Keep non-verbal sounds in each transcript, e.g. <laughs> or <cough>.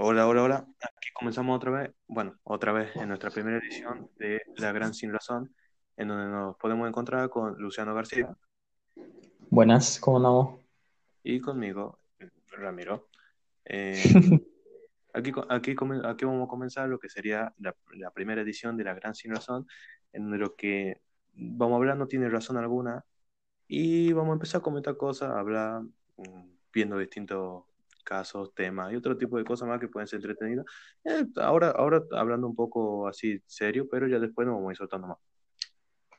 Hola, hola, hola. Aquí comenzamos otra vez, bueno, otra vez en nuestra primera edición de La Gran Sin Razón, en donde nos podemos encontrar con Luciano García Buenas, ¿cómo andamos? y conmigo, Ramiro. Eh, <laughs> aquí, aquí, come- aquí vamos a comenzar lo que sería la, la primera edición de La Gran Sin Razón, en donde lo que vamos a hablar no tiene razón alguna y vamos a empezar a comentar cosas, a hablar, mm, viendo distintos casos, temas y otro tipo de cosas más que pueden ser entretenidas. Eh, ahora, ahora hablando un poco así serio, pero ya después nos vamos a ir soltando más.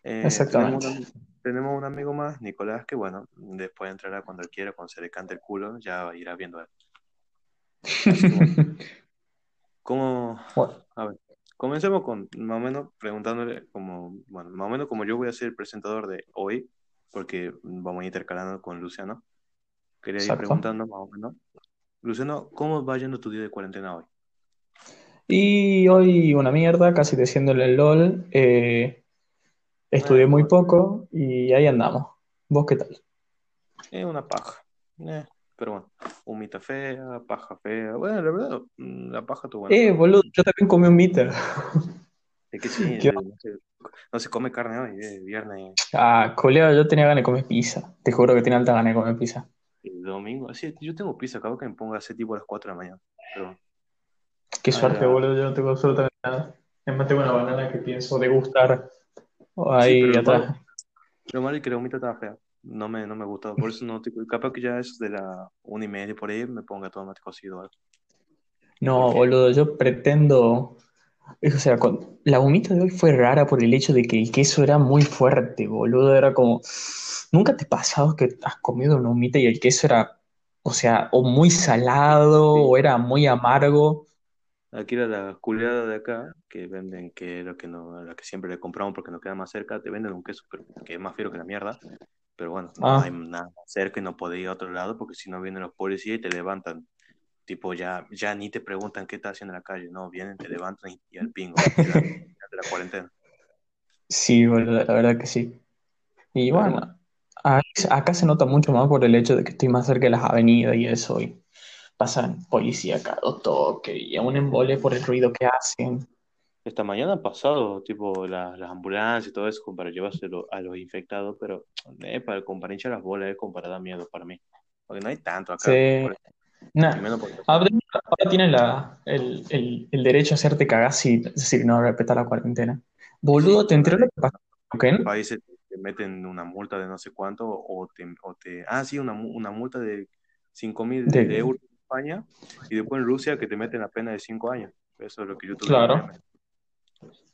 Eh, tenemos Exactamente. un, tenemos un amigo más, Nicolás, que bueno, después entrará cuando él quiera, cuando se le cante el culo, ya irá viendo él. Bueno, <laughs> ¿cómo? Bueno, A ver, comencemos con más o menos preguntándole como, bueno, más o menos como yo voy a ser el presentador de hoy, porque vamos a ir intercalando con Luciano. Quería ir exacto. preguntando más o menos. Luciano, ¿cómo va yendo tu día de cuarentena hoy? Y hoy una mierda, casi diciéndole el LOL. eh, Eh, estudié muy poco y ahí andamos. ¿Vos qué tal? es una paja. Eh, pero bueno, humita fea, paja fea. Bueno, la verdad, mm, la paja estuvo buena, Eh, boludo, yo también comí un meter. <laughs> es que sí, ¿Qué eh, no se, no se come carne hoy, eh, viernes Ah, colega, yo tenía ganas de comer pizza. Te juro que tenía alta ganas de comer pizza. Y domingo. Así, yo tengo pizza, acabo que me ponga ese tipo a las 4 de la mañana. Pero Qué suerte, boludo, yo no tengo absolutamente nada. Es más, tengo una banana que pienso degustar Sí, ahí pero lo malo, atrás. lo malo es que la humita estaba fea. No me, no me gustó. Por eso no, tipo, capaz que ya es de la una y media por ahí me ponga todo más cocido algo. No, Porque, boludo, yo pretendo. O sea, con... la humita de hoy fue rara por el hecho de que el queso era muy fuerte, boludo. Era como. ¿Nunca te ha pasado que has comido una humita y el queso era, o sea, o muy salado sí, o era muy amargo? Aquí era la culiada de acá, que venden, que es lo que no, la que siempre le compramos porque nos queda más cerca, te venden un queso pero que es más fino que la mierda, pero bueno, no hay Ah, nada más cerca y no podés ir a otro lado porque si no vienen los policías y te levantan, tipo ya, ya ni te preguntan qué estás haciendo en la calle, no, vienen, te levantan y, y al pingo, te dan de la cuarentena. sí, boludo, la verdad que sí. Y bueno, acá se nota mucho más por el hecho de que estoy más cerca de las avenidas y eso, y pasan policía cada dos toques y a un embole por el ruido que hacen. esta mañana han pasado, tipo, la- las ambulancias y todo eso para llevárselo a los infectados, pero eh, para, como para hinchar las bolas, es como para dar miedo para mí, porque no hay tanto acá, Sí, nah. Ahora, tienen la, el, el, el derecho a hacerte cagar si, decir, no respetar la cuarentena. Y sí, Boludo, ¿te en enteró lo que pasó en países te meten una multa de no sé cuánto o te, o te ah, sí, una, una multa de cinco mil De, euros en España y después en Rusia que te meten la pena de 5 años. Eso es lo que yo tuve claro,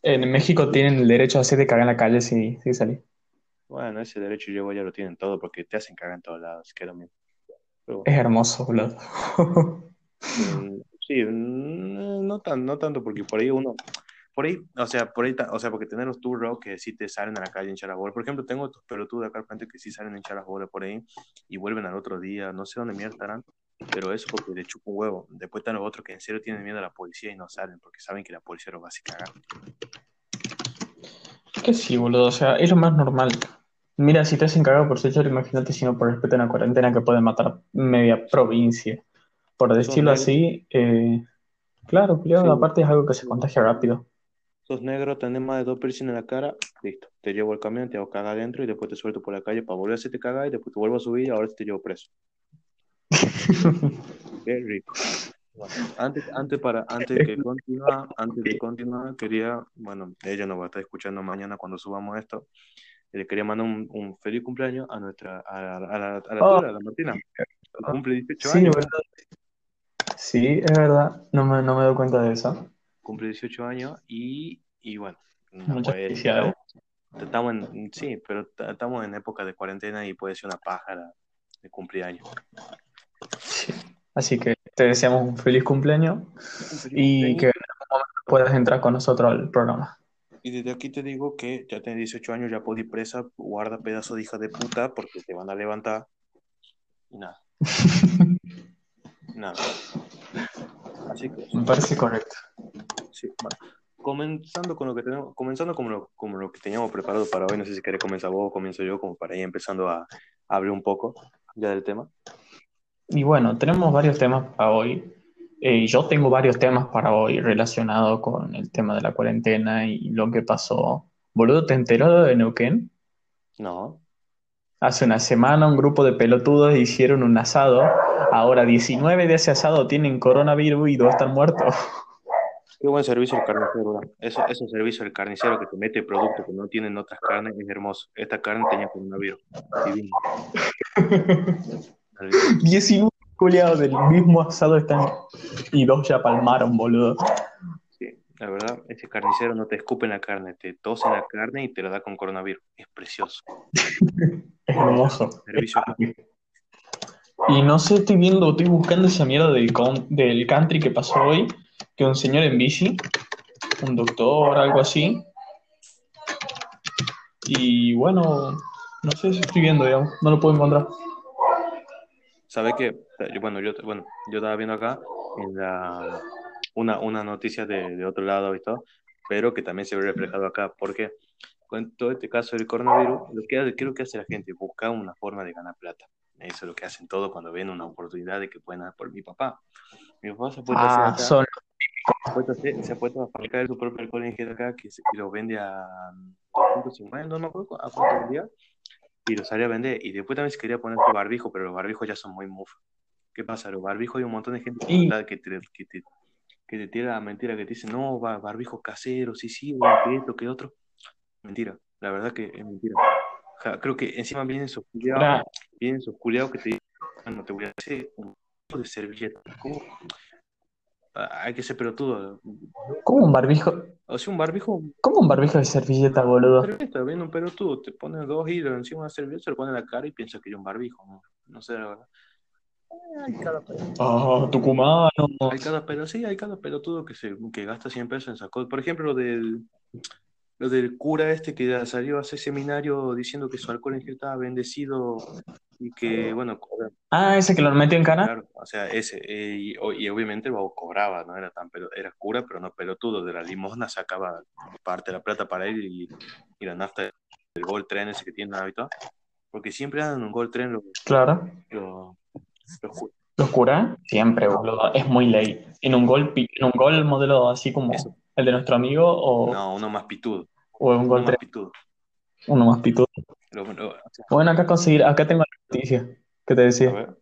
en México tienen el derecho a hacerte cagar en la calle si, si salís. Bueno, ese derecho yo ya lo tienen todo porque te hacen cagar en todos lados, que es lo mismo. Pero Es hermoso, boludo. <laughs> mm, sí, no, tan, no tanto porque por ahí uno, por ahí, o sea, por ahí, o sea, porque tener los turros que sí te salen a la calle las bolas. Por ejemplo, tengo estos pelotudos de acá al frente que sí salen las bolas por ahí y vuelven al otro día, no sé dónde mierda estarán, pero eso porque le chupa un huevo. Después están los otros que en serio tienen miedo a la policía y no salen porque saben que la policía los va a hacer cagar. Que sí, boludo, o sea, es lo más normal. Mira, si te hacen cagar por ser imagínate si no por respeto a una cuarentena que puede matar media provincia. Por decirlo así, eh, claro, culiao, sí, aparte es algo que se contagia rápido. sos negro, tenés más de dos piercings en la cara, listo. Te llevo al camión, te hago cagar adentro y después te suelto por la calle para volver a hacerte cagar y después te vuelvo a subir y ahora te llevo preso. <laughs> Qué rico. Bueno, antes, antes, para, antes que continúa, antes de continuar, quería, bueno, ella nos va a estar escuchando mañana cuando subamos esto, y le quería mandar un, un feliz cumpleaños a nuestra, a, la, a la, a la Oh, tuya, a la Martina, que cumple 18 sí, años. Sí, es verdad, no me, no me doy cuenta de eso. cumple 18 años y, y bueno, no puede, estamos, estamos en, sí, pero estamos en época de cuarentena y puede ser una pájara de cumpleaños. Sí. Así que te deseamos un feliz cumpleaños Un feliz y cumpleaños que en algún momento puedas entrar con nosotros al programa. Y desde aquí te digo que ya tenés 18 años, ya ir presa, guarda pedazo de hija de puta, porque te van a levantar. Y nada, nada. Así que, Me parece correcto. sí, bueno. Comenzando con lo que tenemos, comenzando como lo, como lo que teníamos preparado para hoy, no sé si querés comenzar vos o comienzo yo, como para ir empezando a, a hablar un poco ya del tema. Y bueno, tenemos varios temas para hoy. Eh, yo tengo varios temas para hoy relacionados con el tema de la cuarentena y lo que pasó. Boludo, ¿te enteró de Neuquén? No. Hace una semana un grupo de pelotudos hicieron un asado. Ahora 19 de ese asado tienen coronavirus y dos están muertos. Qué buen servicio el carnicero. Eso, ese servicio del carnicero que te mete productos que no tienen otras carnes es hermoso. Esta carne tenía coronavirus. Divino. <laughs> 19 culiados del mismo asado están y dos ya palmaron, boludo. Sí, la verdad, ese carnicero no te escupe en la carne, te tose la carne y te lo da con coronavirus. Es precioso. <laughs> Es hermoso. Servicio. Y no sé, estoy viendo, estoy buscando esa mierda del, con- del country que pasó hoy, que un señor en bici, un doctor, algo así. Y bueno, no sé si estoy viendo, digamos, no lo puedo encontrar. ¿Sabe qué? Yo- Bueno, yo, bueno, yo estaba viendo acá en la, una, una noticia de, de otro lado y todo, pero que también se ve reflejado acá, porque con todo este caso del coronavirus, lo que, hace- ¿qué es lo que hace la gente? Busca una forma de ganar plata. Eso es lo que hacen todos cuando ven una oportunidad de que pueden dar por mi papá. Mi papá se ha puesto a Ah, acá, son se ha puesto a hacer- se ha puesto a fabricar su propio alcohol en gel acá, que, se- que lo vende a 250, no me acuerdo a cuánto vendía, y lo salía a vender. Y después también se quería poner su barbijo, pero los barbijos ya son muy mufos. ¿Qué pasa? Los barbijos hay un montón de gente que te, que te, que te tira la mentira, que te dice, no, ba- barbijo casero, sí, sí, bueno, que esto, que otro. Mentira, la verdad que es mentira. Creo que encima vienen esos culiados, Ahora, vienen esos culiados que te dicen, bueno, te voy a hacer un poco de servilleta. ¿Cómo? Ah, Hay que ser pelotudo. ¿cómo un barbijo? O sea, un barbijo, ¿Cómo un barbijo de servilleta, boludo? servilleta, viene un pelotudo, te pone dos hilos encima de una servilleta, se lo pone en la cara y piensa que es un barbijo. No, no sé, la verdad. Hay cada Oh, tucumano. Hay cada pero sí, hay cada pelotudo que se que gasta 100 pesos en sacó. Por ejemplo, lo del lo del cura este que ya salió a hacer seminario diciendo que su alcohol en gel estaba bendecido y que bueno, cobra- Ah, ese que lo metió en cana. claro, o sea, ese eh, y, y obviamente el babo cobraba, no era tan pelo, era cura, pero no pelotudo, de la limosna sacaba parte de la plata para él y, y la nafta del Gold Tren ese que tiene habitual, porque siempre andan en un Gold Tren los Claro. los, los curas. ¿Los cura? Siempre, boludo. Es muy ley. En un gol, en un gol modelo así como Eso. el de nuestro amigo o, No, uno más pitudo, o un uno gol más tres, pitudo. uno más pitudo. O sea, Bueno, acá conseguir, acá tengo la noticia que te decía.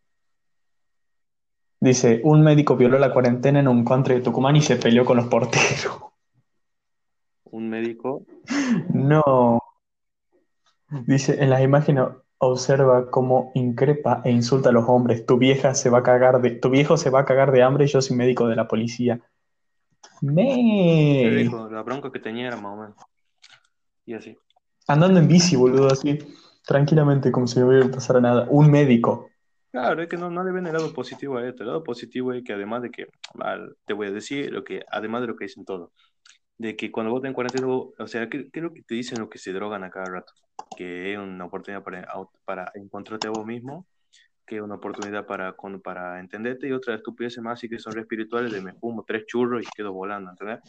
Dice, un médico violó la cuarentena en un country de Tucumán y se peleó con los porteros. un médico, <laughs> No. Dice, en las imágenes observa cómo increpa e insulta a los hombres. Tu vieja se va a cagar de, tu viejo se va a cagar de hambre y yo soy médico de la policía. Me. dijo, la bronca que tenía era más o menos. Y así. Andando en bici, boludo, así. Tranquilamente, como si no hubiera pasado nada. Un médico. Claro, es que no, no le ven el lado positivo a esto. El lado positivo es que además de que, te voy a decir lo que, además de lo que dicen todos, de que cuando cuarentena, vos- o sea, ¿qué, qué es lo que te dicen los que se drogan a cada rato? Que es una oportunidad para, para encontrarte a vos mismo, que es una oportunidad para, con- para entenderte y otra estupidez más y que son espirituales de me fumo tres churros y quedo volando, ¿entendés?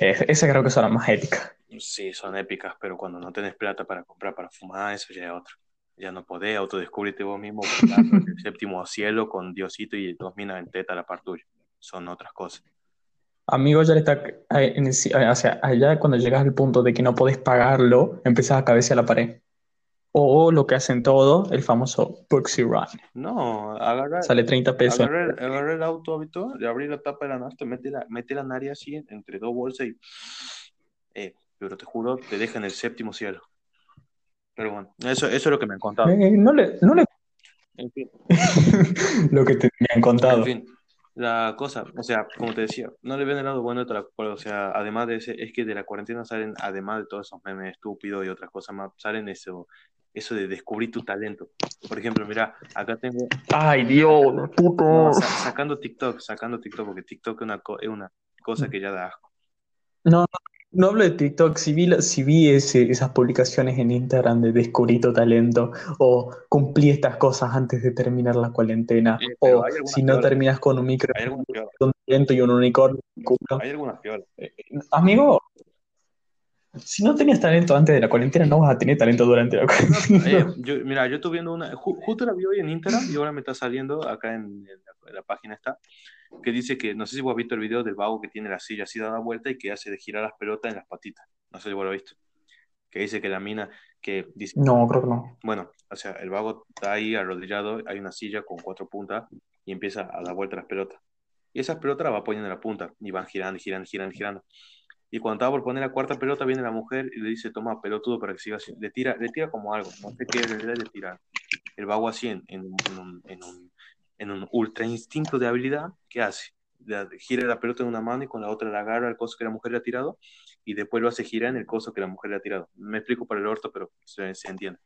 Esa creo que son las más éticas. Sí, son épicas, pero cuando no tenés plata para comprar para fumar, eso ya es otro. Ya no podés autodescubrirte vos mismo <laughs> el séptimo cielo con Diosito y dos minas en teta a la par tuya. Son otras cosas. Amigo, ya le está, eh, o sea, allá cuando llegas al punto de que no podés pagarlo, empezás a cabecear la pared. O lo que hacen todos, el famoso Proxy Run. No, agarrar, Sale 30 pesos. agarrar, agarrar el auto habitual, le abrir la tapa de la nafta, mete la, mete la nariz así entre dos bolsas y. Eh, pero te juro, te deja en el séptimo cielo. Pero bueno, eso, eso es lo que me han contado. Eh, no le, no le En fin. <laughs> lo que te me han contado. En fin, la cosa, o sea, como te decía, no le ven el lado bueno de la o sea, además de ese, es que de la cuarentena salen, además de todos esos memes estúpidos y otras cosas más, salen eso, eso de descubrir tu talento. Por ejemplo, mira, acá tengo, Ay, Dios, puto. no, sa- sacando TikTok, sacando TikTok, porque TikTok es una, co- es una cosa que ya da asco. No, no hablo de TikTok, si vi, si vi ese- esas publicaciones en Instagram de descubrí tu talento o cumplí estas cosas antes de terminar la cuarentena Eh, o si no terminas con un micro, un talento y un unicornio. hay algunas peores. Amigo, Si no tenías talento antes de la cuarentena, no vas a tener talento durante la cuarentena. Eh, yo, mira, yo estoy viendo una, ju- justo la vi hoy en Instagram y ahora me está saliendo acá en, en la, en la página está, que dice que, no sé si vos has visto el video del vago que tiene la silla así dada vuelta y que hace de girar las pelotas en las patitas. No sé si vos lo has visto. Que dice que la mina, que dice, No, creo que no. bueno, o sea, el vago está ahí arrodillado, hay una silla con cuatro puntas y empieza a dar vuelta las pelotas. Y esas pelotas las va poniendo en la punta y van girando, girando, girando, girando. Y cuando estaba por poner la cuarta pelota, viene la mujer y le dice, toma pelotudo para que siga haciendo. Le tira, le tira como algo, no sé qué le tira. El vago así en, en, un- en un, en, un, ultra instinto de habilidad, ¿qué hace? La- gira la pelota en una mano y con la otra la agarra al coso que la mujer le ha tirado y después lo hace girar en el coso que la mujer le ha tirado. Me explico para el orto, pero se, se entiende.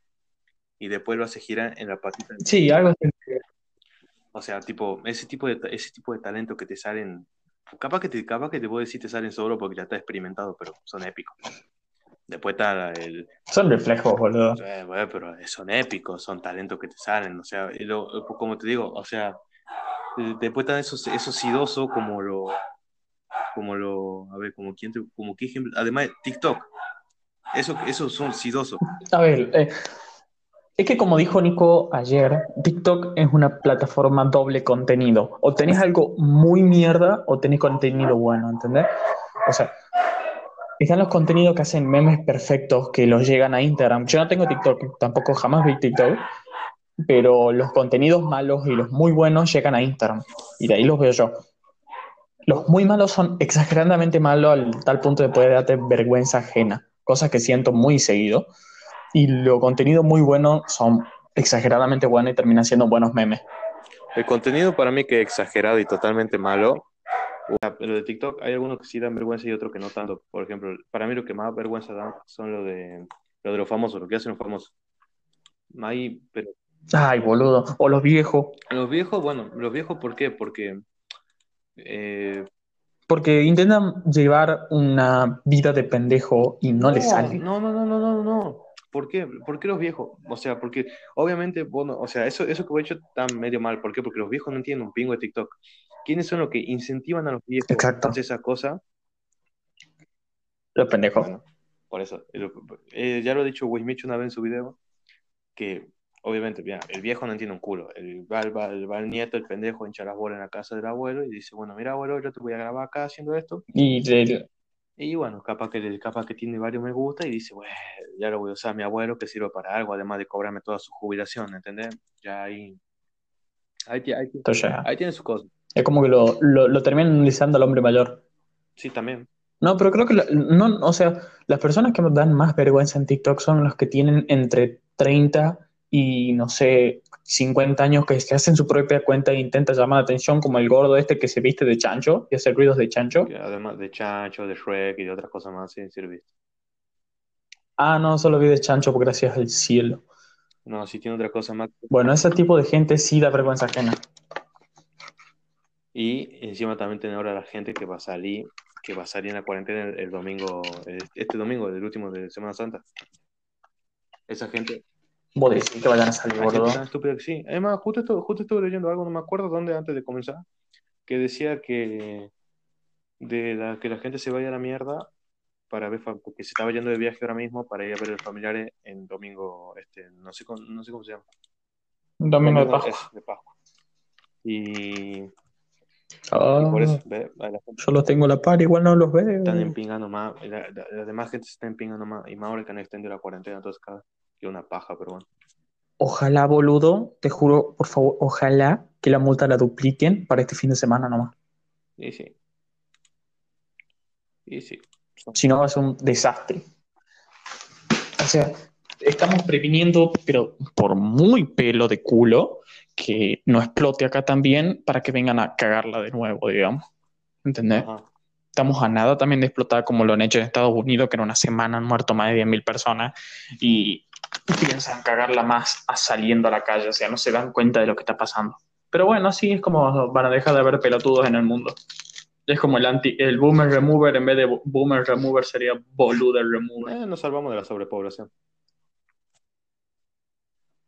Y después lo hace girar en la patita. Sí, algo así. O sea, tipo, ese tipo de, ese tipo de talento que te salen, capaz que te, capaz que te puedo decir te salen solo porque ya está experimentado, pero son épicos. Después está el, Son reflejos, boludo. eh, bueno, pero son épicos, son talentos que te salen, o sea, lo- como te digo, o sea, después están esos, esos sidosos como lo, como lo, a ver, como quién, te- como qué ejemplo, además TikTok, eso, esos son sidosos. A ver, eh, es que como dijo Nico ayer, TikTok es una plataforma doble contenido. O tenés algo muy mierda o tenés contenido bueno, ¿entendés? O sea, están los contenidos que hacen memes perfectos que los llegan a Instagram. Yo no tengo TikTok, tampoco jamás vi TikTok, pero los contenidos malos y los muy buenos llegan a Instagram. Y de ahí los veo yo. Los muy malos son exageradamente malos al tal punto de poder darte vergüenza ajena, cosa que siento muy seguido. Y los contenidos muy buenos son exageradamente buenos y terminan siendo buenos memes. El contenido para mí que es exagerado y totalmente malo. Lo de TikTok hay algunos que sí dan vergüenza y otros que no tanto. Por ejemplo, para mí lo que más vergüenza dan son lo de, lo de los famosos, lo que hacen los famosos. Ahí, pero Ay, boludo. O los viejos. los viejos, bueno, los viejos, ¿por qué? Porque eh, Porque intentan llevar una vida de pendejo y no, les sale. No, no, no, no, no, no. ¿Por qué? ¿Por qué los viejos? O sea, porque obviamente, bueno, o sea, eso, eso que he hecho está medio mal. ¿Por qué? Porque los viejos no entienden un pingo de TikTok. ¿Quiénes son los que incentivan a los viejos Exacto. a hacer esa cosa? Los pendejos. Bueno, por eso. eh, eh, ya lo ha dicho Wismich una vez en su video, que obviamente, mira, el viejo no entiende un culo. El, va, el- va el- va el nieto, el pendejo, hincha las bolas en la casa del abuelo y dice, bueno, mira, abuelo, yo te voy a grabar acá haciendo esto. Y de- Y bueno, capaz que, capaz que tiene varios me gusta y dice, bueno, ya lo voy a usar a mi abuelo que sirve para algo, además de cobrarme toda su jubilación, ¿entendés? Ya ahí, ahí, ahí, ya. ahí tiene su cosa. Es como que lo, lo, lo terminan analizando al hombre mayor. Sí, también. No, pero creo que, la- no, o sea, las personas que me dan más vergüenza en TikTok son las que tienen entre 30 y, no sé, 50 años que se hacen su propia cuenta e intentan llamar la atención, como el gordo este que se viste de chancho y hace ruidos de chancho. Que además de Chancho, de Shrek y de otras cosas más, sin servir. Ah, no, solo vi de chancho, gracias al cielo. No, si tiene otra cosa más. Bueno, ese tipo de gente sí da vergüenza ajena. Y encima también tiene ahora la gente que va a salir, que va a salir en la cuarentena el, el domingo, el- este domingo, el último de Semana Santa. Esa gente, Vos decís que vayan a salir, gordo. tan estúpida que sí. Además, justo, estu- justo estuve leyendo algo, no me acuerdo dónde antes de comenzar, que decía que de la, que la gente se vaya a la mierda para ver, porque se estaba yendo de viaje ahora mismo para ir a ver a los familiares en domingo, este, no sé, cómo- no sé cómo se llama. Domingo de Pascua. de Pascua. Y, y Ah, por eso, ve, a la gente yo los tengo a la par, igual no los veo. están empingando más, la, la- la demás gente se está empingando más, y más ahora que han extendido la cuarentena, entonces cada que una paja, pero bueno. Ojalá, boludo, te juro, por favor, ojalá que la multa la dupliquen para este fin de semana nomás. Y sí. Y sí. Si no, va a ser un desastre. O sea, estamos previniendo, pero por muy pelo de culo, que no explote acá también para que vengan a cagarla de nuevo, digamos. ¿Entendés? Ajá. Estamos a nada también de explotar como lo han hecho en Estados Unidos, que en una semana han muerto más de 10.000 personas y piensan cagarla más a saliendo a la calle, o sea, no se dan cuenta de lo que está pasando. Pero bueno, así es como van a dejar de haber pelotudos en el mundo. Es como el anti, el boomer remover, en vez de bo- boomer remover sería boluder remover. Eh, nos salvamos de la sobrepoblación.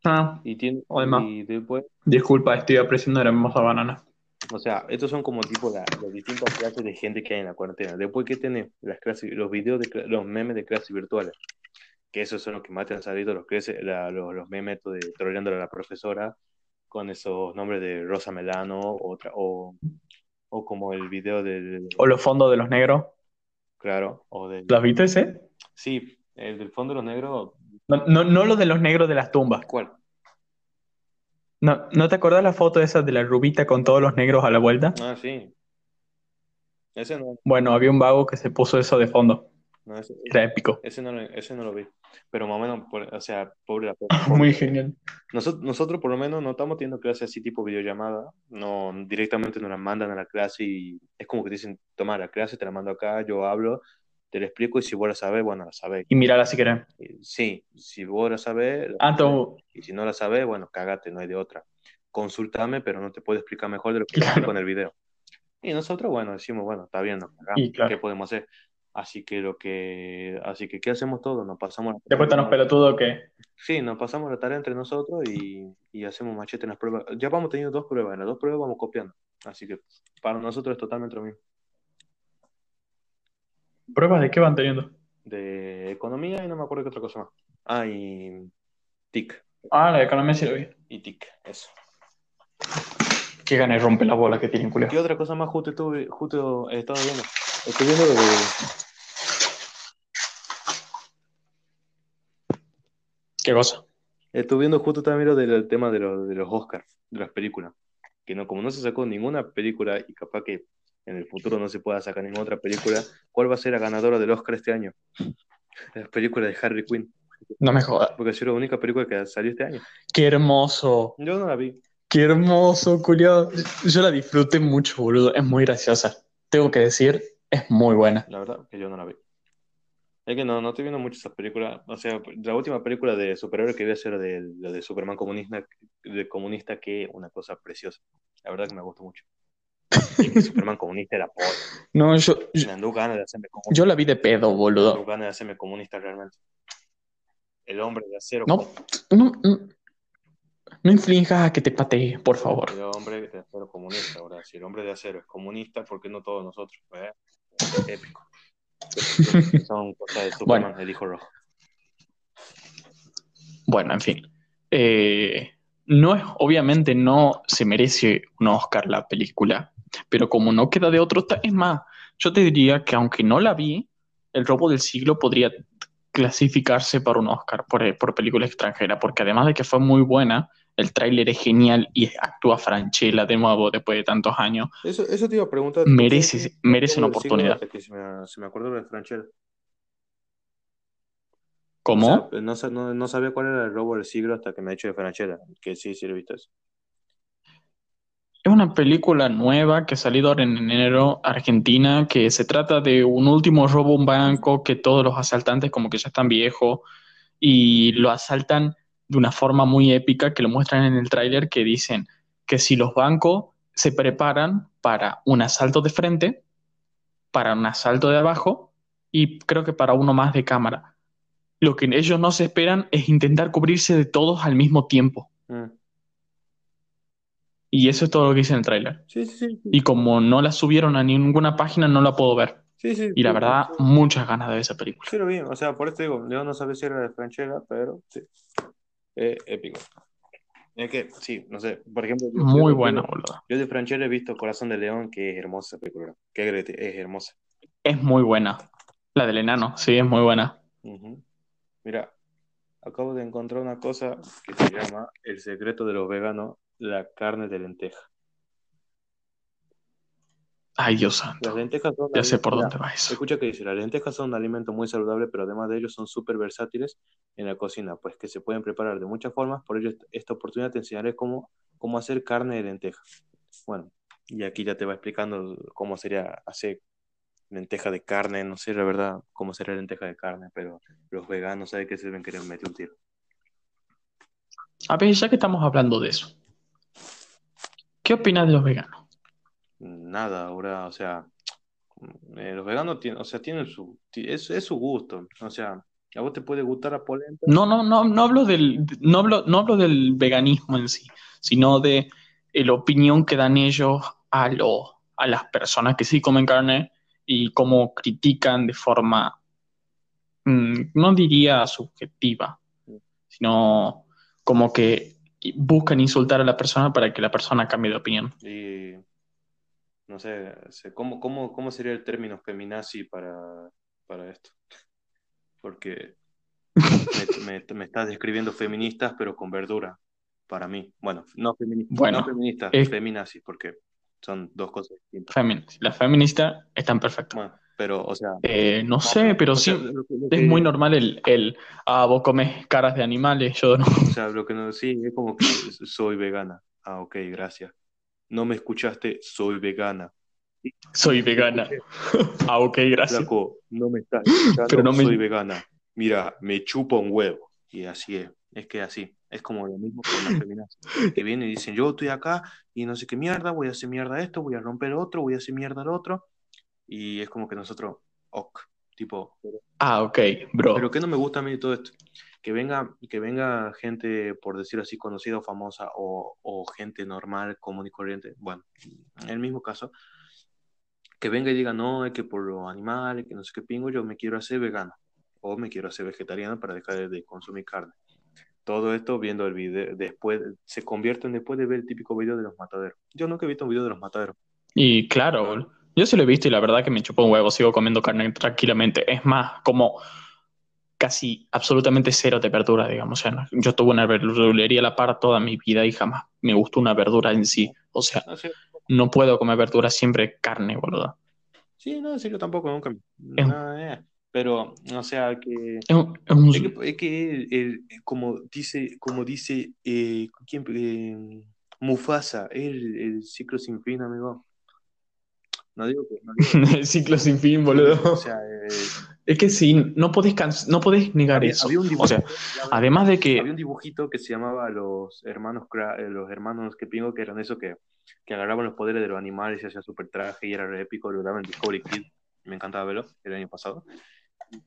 Ah, Y, tiene, Además. y después, disculpa, estoy apreciando la hermosa banana. O sea, estos son como tipo la, las distintas clases de gente que hay en la cuarentena. Después que tiene las clases, los videos de los memes de clases virtuales, que esos son los que más te han salido, los, clases- la- los, los memes de troleándole a la profesora con esos nombres de Rosa Melano otra, o, o como el video del, O los fondos de los negros. claro, o del, ¿Los viste ese? sí, el del fondo de los negros, No, no, no los de los negros de las tumbas. ¿cuál? ¿No, ¿no te acordás la foto esa de la rubita con todos los negros a la vuelta? Ah, sí. Ese no, Bueno, había un vago que se puso eso de fondo. no, ese, Era épico. ese no, lo- ese no lo vi. Pero más o menos, por- o sea, pobre la <laughs> Muy genial. Nosotros, nosotros por lo menos no estamos teniendo clases así tipo videollamada, no directamente nos las mandan a la clase y es como que dicen, toma la clase, te la mando acá, yo hablo, te la explico y si vos la sabés, bueno, la sabés. Y mirala si querés. Sí, si vos la sabés, Ah, y si no la sabés, bueno, cagate, no hay de otra. Consultame, pero no te puedo explicar mejor de lo que <laughs> Claro. en el video. Y nosotros, bueno, decimos, bueno, está bien, nos cagamos, Y claro. ¿qué podemos hacer? Así que lo que, así que, ¿qué hacemos todos? Nos pasamos la Después están los pelotudos que... Sí, nos pasamos la tarea entre nosotros y, y hacemos machete en las pruebas. Ya vamos teniendo dos pruebas, en las dos pruebas vamos copiando. Así que para nosotros es totalmente lo mismo. ¿Pruebas de qué van teniendo? De economía y no me acuerdo qué otra cosa más. Ah, y TIC. Ah, la de economía sí lo vi. Y TIC, eso. Qué gana y rompe la bola que tienen, culio. ¿Qué otra cosa más justo estuve, justo he estado viendo? Estoy viendo lo de... ¿Qué cosa? Estuve viendo justo también lo del tema de, los de los Oscars, de las películas. Que no, como no se sacó ninguna película y capaz que en el futuro no se pueda sacar ninguna otra película, ¿cuál va a ser la ganadora del Oscar este año? <laughs> La película de Harry Quinn. No me jodas. Porque ha sido la única película que salió este año. Qué hermoso. Yo no la vi. Qué hermoso, culio. Yo la disfruté mucho, boludo. Es muy graciosa. Tengo que decir, es muy buena. La verdad que yo no la vi. Es que no, no estoy viendo mucho esas películas. O sea, la última película de superhéroe que vi a ser de, la de Superman comunista, de comunista, que una cosa preciosa. La verdad que me gustó mucho. Y Superman comunista era pobre. No, yo, yo, Me ganas de hacerme comunista. yo la vi de pedo, Me boludo. ganas de hacerme comunista realmente. El hombre de acero. No, no, no, no inflinjas a que te patee, por favor. El hombre de acero comunista, ¿verdad? Si el hombre de acero es comunista, ¿por qué no todos nosotros? ¿verdad? Épico. <laughs> Son cosas de Superman, Bueno. el hijo rojo. Bueno, en fin. Eh, no es, obviamente no se merece un Oscar la película, pero como no queda de otro, es más, yo te diría que aunque no la vi, El robo del siglo podría clasificarse para un Oscar por, por película extranjera, porque además de que fue muy buena, el tráiler es genial y actúa Franchella de nuevo después de tantos años. Eso, eso te iba a preguntar. Merece- ¿Qué- qué- merece una oportunidad. que se me, se me acordó de Franchella. ¿Cómo? O sea, no, no, no sabía cuál era el robo del siglo hasta que me ha hecho de Franchella. Que sí, sí lo he visto eso. Es una película nueva que ha salido ahora en enero, Argentina, que se trata de un último robo a un banco que todos los asaltantes como que ya están viejos y lo asaltan de una forma muy épica que lo muestran en el tráiler que dicen que si los bancos se preparan para un asalto de frente, para un asalto de abajo y creo que para uno más de cámara. Lo que ellos no se esperan es intentar cubrirse de todos al mismo tiempo. Mm. Y eso es todo lo que dice en el tráiler. Sí, sí, sí. Y como no la subieron a ninguna página, no la puedo ver. Sí, sí, Y la verdad, sí. muchas ganas de ver esa película. Sí lo vi, o sea, por esto digo, yo no sabía si era de Franchella, pero sí. Eh, épico. Es que, sí, no sé, por ejemplo, yo, Muy yo- buena, yo- boludo. Yo de Franchella he visto Corazón de León, que es hermosa película. Que es hermosa. Es muy buena. La del enano, sí, es muy buena. Mira, acabo de encontrar una cosa que se llama El secreto de los veganos, la carne de lenteja. Ay, Dios Las santo. lentejas son Ya sé por dónde va eso. Escucha que dice, las lentejas son un alimento muy saludable, pero además de ello son súper versátiles en la cocina, pues que se pueden preparar de muchas formas, por ello esta oportunidad te enseñaré cómo, cómo hacer carne de lenteja. Bueno, y aquí ya te va explicando cómo sería hacer lenteja de carne, no sé la verdad cómo sería lenteja de carne, pero los veganos saben que se deben querer meter un tiro. A ver, ya que estamos hablando de eso, ¿qué opinas de los veganos? Nada, ahora, o sea, eh, los veganos tienen, o sea, tienen su, es, es su gusto, o sea, a vos te puede gustar la polenta. No, no, no, no hablo del, no hablo, no hablo del veganismo en sí, sino de eh, la opinión que dan ellos a, lo, a las personas que sí comen carne y cómo critican de forma, mm, no diría subjetiva, sino como que buscan insultar a la persona para que la persona cambie de opinión. Y no sé, ¿cómo, cómo, cómo sería el término feminazi para, para esto? Porque me, <laughs> me, estás describiendo feministas, pero con verdura, para mí. Bueno, no, feministas, bueno, no feministas, feminazis, porque son dos cosas distintas. las feministas están perfectas. Bueno, pero, o sea. Eh, no, sé, pero sí. es muy normal el, el. Ah, vos comes caras de animales, yo no. O sea, lo que no. Sí, es como que <laughs> soy vegana. Ah, ok, gracias. No me escuchaste, soy vegana. Soy vegana. <laughs> ah, ok, gracias. no me estás <laughs> escuchando, pero no soy vegana. Mira, me chupa un huevo. Y así es. Es que así. Es como lo mismo con las feminazis. Que vienen y dicen, yo estoy acá y no sé qué mierda, voy a hacer mierda esto, voy a romper otro, voy a hacer mierda el otro. Y es como que nosotros, ok, tipo. Ah, ok, bro. Pero que no me gusta a mí todo esto. Que venga, que venga gente, por decirlo así, conocida o famosa, o, o gente normal, común y corriente. Bueno, en el mismo caso, que venga y diga, no, es que por los animales, que no sé qué pingo, yo me quiero hacer vegano o me quiero hacer vegetariano para dejar de consumir carne todo esto viendo el video, después, se convierte en después de ver el típico video de los mataderos. Yo nunca he visto un video de los mataderos. Y claro, yo sí lo he visto y la verdad que me chupó un huevo, sigo comiendo carne tranquilamente. Es más, como casi absolutamente cero de verdura, digamos. O sea, yo tuve una verdulería a la par toda mi vida y jamás me gustó una verdura en sí. O sea, ah, no puedo comer verdura, siempre carne, boludo. Sí, no, sí, yo tampoco, nunca. Eh. Pero, o sea, que. Es, que, como dice, como dice eh, ¿quién, eh, Mufasa, el, el ciclo sin fin, amigo. No digo que. <laughs> el ciclo sin fin, boludo. O sea, eh, es que sí, no podés, no podés negar eso. o sea, además de que. Había un dibujito que se llamaba Los Hermanos, los hermanos que pingo, que eran eso que, que agarraban los poderes de los animales y se hacía super traje y era re épico, lo daban en Discovery Kid. Me encantaba verlo el año pasado.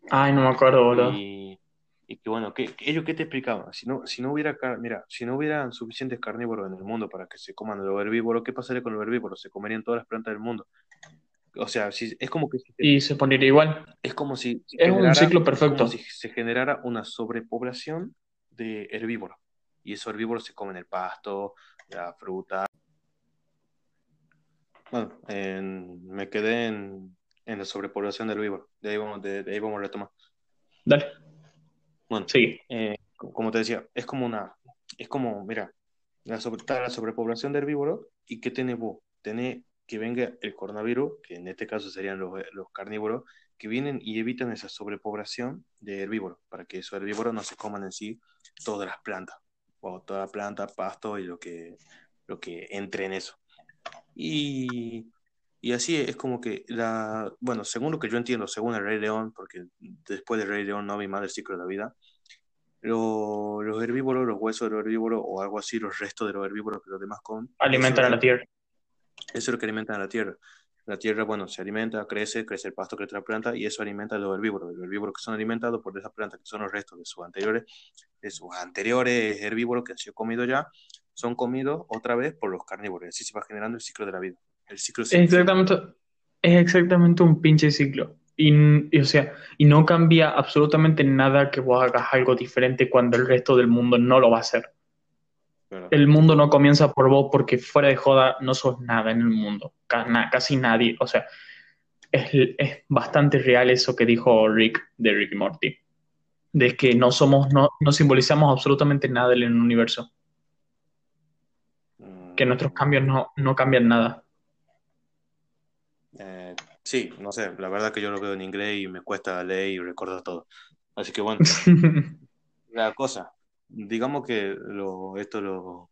Ay, no me acuerdo, boludo. Y, y que bueno, ¿qué, ellos qué te explicaban? Si no, si no hubiera, mira, si no hubieran suficientes carnívoros en el mundo para que se coman los herbívoros, ¿qué pasaría con los herbívoros? Se comerían todas las plantas del mundo. O sea, si, es como que... y se pondría igual. Es como si... es un ciclo perfecto. si se generara una sobrepoblación de herbívoros. Y esos herbívoros se comen el pasto, la fruta. Bueno, me quedé en en la sobrepoblación del vivo. De ahí vamos, de, ahí vamos a retomar. Dale. Bueno, sí. Eh, como te decía, es como una, es como, mira, la, sobre, la sobrepoblación de herbívoros y ¿qué tiene vos? Tiene que venga el coronavirus, que en este caso serían los, los carnívoros, que vienen y evitan esa sobrepoblación de herbívoros, para que esos herbívoros no se coman en sí todas las plantas, o toda planta, pasto y lo que, lo que entre en eso. Y y así es como que la, bueno, según lo que yo entiendo, según el Rey León, porque después del Rey León no vi más del ciclo de la vida, los herbívoros, los huesos de los herbívoros o algo así, los restos de los herbívoros que los demás con Alimentan a la tierra. Eso es lo que alimentan a la tierra. La tierra, bueno, se alimenta, crece, crece el pasto, crece la planta y eso alimenta a los herbívoros. Los herbívoros que son alimentados por esas plantas, que son los restos de sus anteriores, de sus anteriores herbívoros que han sido comidos ya, son comidos otra vez por los carnívoros. Así se va generando el ciclo de la vida. El ciclo es exactamente, es exactamente un pinche ciclo. Y, o sea, y no cambia absolutamente nada que vos hagas algo diferente cuando el resto del mundo no lo va a hacer. El mundo no comienza por vos porque fuera de joda no sos nada en el mundo. Casi nadie. O sea, es, es bastante real eso que dijo Rick de Rick y Morty. De que no somos, no, no simbolizamos absolutamente nada en el universo. Que nuestros cambios no, no cambian nada. Sí, no sé, la verdad que yo lo veo en inglés y me cuesta leer y recordar todo. Así que bueno, <laughs> la cosa, digamos que lo, esto lo,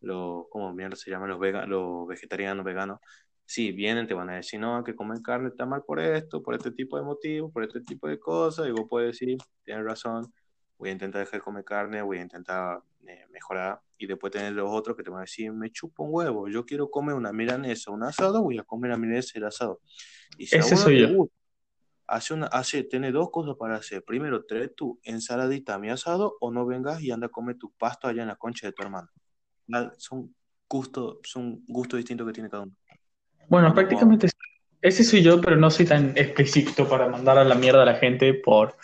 lo ¿cómo mierda se llama? Los, los vegetarianos, veganos, sí, vienen, te van a decir, no, que comer carne está mal por esto, por este tipo de motivos, por este tipo de cosas, y vos puedes decir, tienes razón, voy a intentar dejar de comer carne, voy a intentar eh, mejorar, y después tener los otros que te van a decir, me chupo un huevo, yo quiero comer una milanesa, un asado, voy a comer la milanesa y el asado. Y si Ese soy yo. hace, una, hace, tiene dos cosas para hacer. Primero, trae tu ensaladita a mi asado o no vengas y anda a comer tu pasto allá en la concha de tu hermano. Son gustos son gusto distintos que tiene cada uno. Bueno, prácticamente ese soy yo, pero no soy tan explícito para mandar a la mierda a la gente por,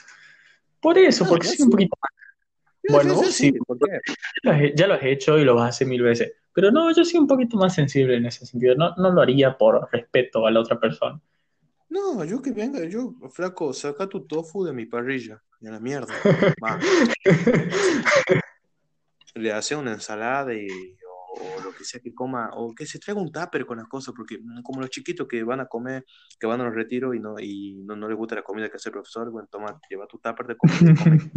por eso, No, porque soy un poquito más. Bueno, vos sí, sí, ¿por qué? ya lo has ya lo has hecho y lo vas a hacer mil veces. Pero no, yo soy un poquito más sensible en ese sentido. No, no lo haría por respeto a la otra persona. No, yo que venga, yo, flaco, saca tu tofu de mi parrilla, de la mierda. <laughs> Va, le hace una ensalada y, o, lo que sea que coma, o que se traiga un tupper con las cosas, porque mm, como los chiquitos que van a comer, que van a los retiros y no, y no, no les gusta la comida que hace el profesor, bueno, toma, lleva tu tupper de comida y come.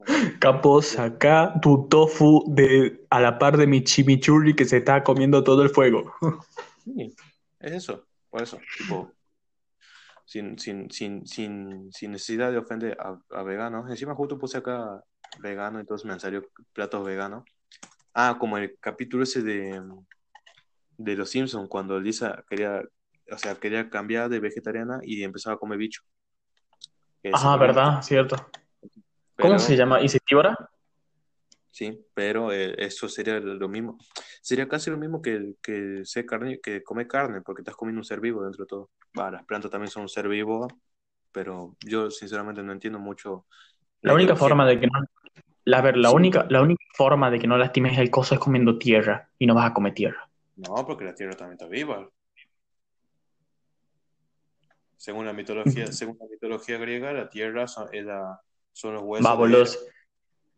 <laughs> Capo, saca tu tofu de, a la par de mi chimichurri que se está comiendo todo el fuego. <laughs> Sí, es eso, por eso, tipo, sin, sin, sin, sin, sin necesidad de ofender a, a veganos. Encima justo puse acá vegano, entonces me han salido platos veganos. Ah, como el capítulo ese de, de Los Simpsons, cuando Lisa quería, o sea, quería cambiar de vegetariana y empezaba a comer bicho. Ah, volvió ¿verdad? Cierto. pero, ¿Cómo se llama? ¿Insectívora? Sí, pero eh, eso sería lo mismo. Sería casi lo mismo que, que, ser carne, que comer carne, porque estás comiendo un ser vivo dentro de todo. Va, las plantas también son un ser vivo, pero yo sinceramente no entiendo mucho la La única forma de que no. La, ver, la Sí, única, la única forma de que no lastimes el coso es comiendo tierra y no vas a comer tierra. no, porque la tierra también está viva. Según la mitología, <laughs> según la mitología griega, la tierra son, es la- son los huesos Va, de boludo. Hera.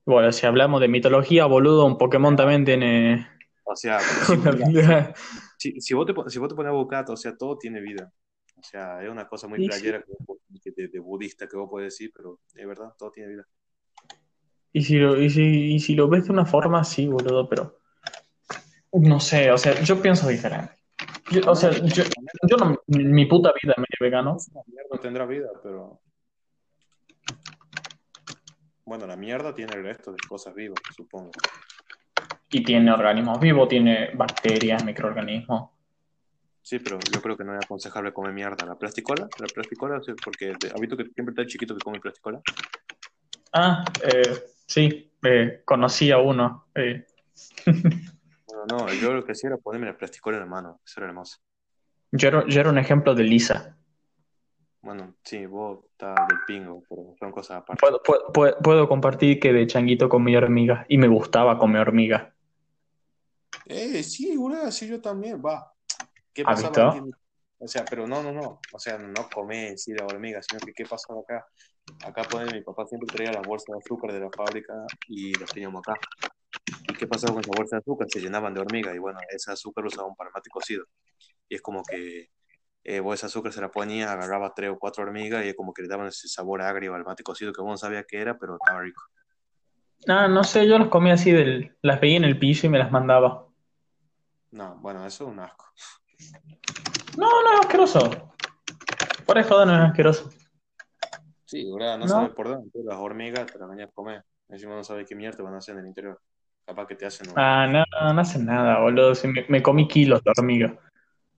Bueno, si hablamos de mitología, boludo, un Pokémon también tiene. O sea, <laughs> si, mira, si, si vos te, si vos te pones a buscar, o sea, todo tiene vida. O sea, es una cosa muy sí. playera vos- que de, de budista que vos puedes decir, pero es verdad, todo tiene vida. Y si lo, y si, y si lo ves de una forma, sí, boludo, pero. No sé, o sea, yo pienso diferente. Yo- o sea, yo, yo no, mi puta vida me vegano. La mierda tendrá vida, pero bueno, la mierda tiene el resto de cosas vivas, supongo. Y tiene organismos vivos, tiene bacterias, microorganismos. Sí, pero yo creo que no es aconsejable comer mierda. La plasticola, la plasticola, porque te- visto que siempre está el chiquito que come plasticola. Ah, eh, sí, eh, conocí a uno. eh. <laughs> Bueno, no, yo lo que hacía era ponerme la plasticola en la mano, eso era hermoso. Yo era, yo era un ejemplo de Lisa. Bueno, sí, vos estás del pingo, pero son cosas aparte. Puedo, puedo, compartir que de changuito comía hormigas y me gustaba comer hormigas. Eh, sí, boludo, sí, yo también, va. ¿Qué ¿Has pasaba visto? aquí? O sea, pero no, no, no. O sea, no comer, sí, la hormiga, sino que ¿qué pasaba acá? Acá, pues, mi papá siempre traía las bolsas de azúcar de la fábrica y las teníamos acá. ¿Y qué pasaba con esa bolsa de azúcar? Se llenaban de hormiga y bueno, ese azúcar lo usaban para mate cocido. Y es como que eh, vos ese azúcar se la ponía, agarraba tres o cuatro hormigas y es como que le daban ese sabor agrio al mate cocido que vos no sabías qué era, pero estaba rico. Ah, no sé, yo las comía así, del, las veía en el piso y me las mandaba. No, bueno, eso es un asco. No, no es asqueroso. Por eso no es asqueroso. Sí, ahora no, No. sabes por dónde. Las hormigas te las venías a comer. Encima no sabes qué mierda te van a hacer en el interior. Capaz que te hacen una, Ah, no, no hacen nada, boludo. Si me, me comí kilos de hormiga.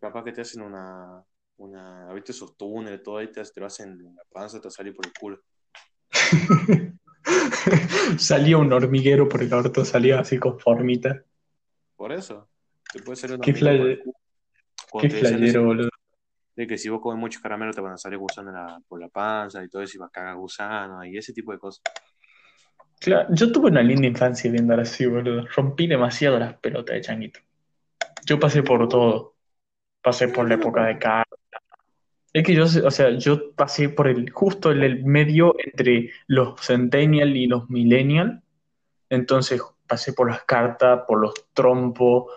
capaz que te hacen una, una, ¿viste esos túneles, todo ahí te, te lo hacen en la panza, te sale por el culo. <laughs> Salía un hormiguero por el orto, salía así con formita. Por eso, te puede salir una Qué Qué flayero, boludo. de que si vos comes muchos caramelos te van a salir gusanos la- por la panza y todo eso y vas a cagar gusanos y ese tipo de cosas. Claro, yo tuve una linda infancia viendo así, boludo. Rompí demasiado las pelotas de changuito. Yo pasé por todo. Pasé por la época de carta. Es que yo, o sea, yo pasé por el, justo el medio entre los centennial y los millennial. Entonces pasé por las cartas, por los trompos,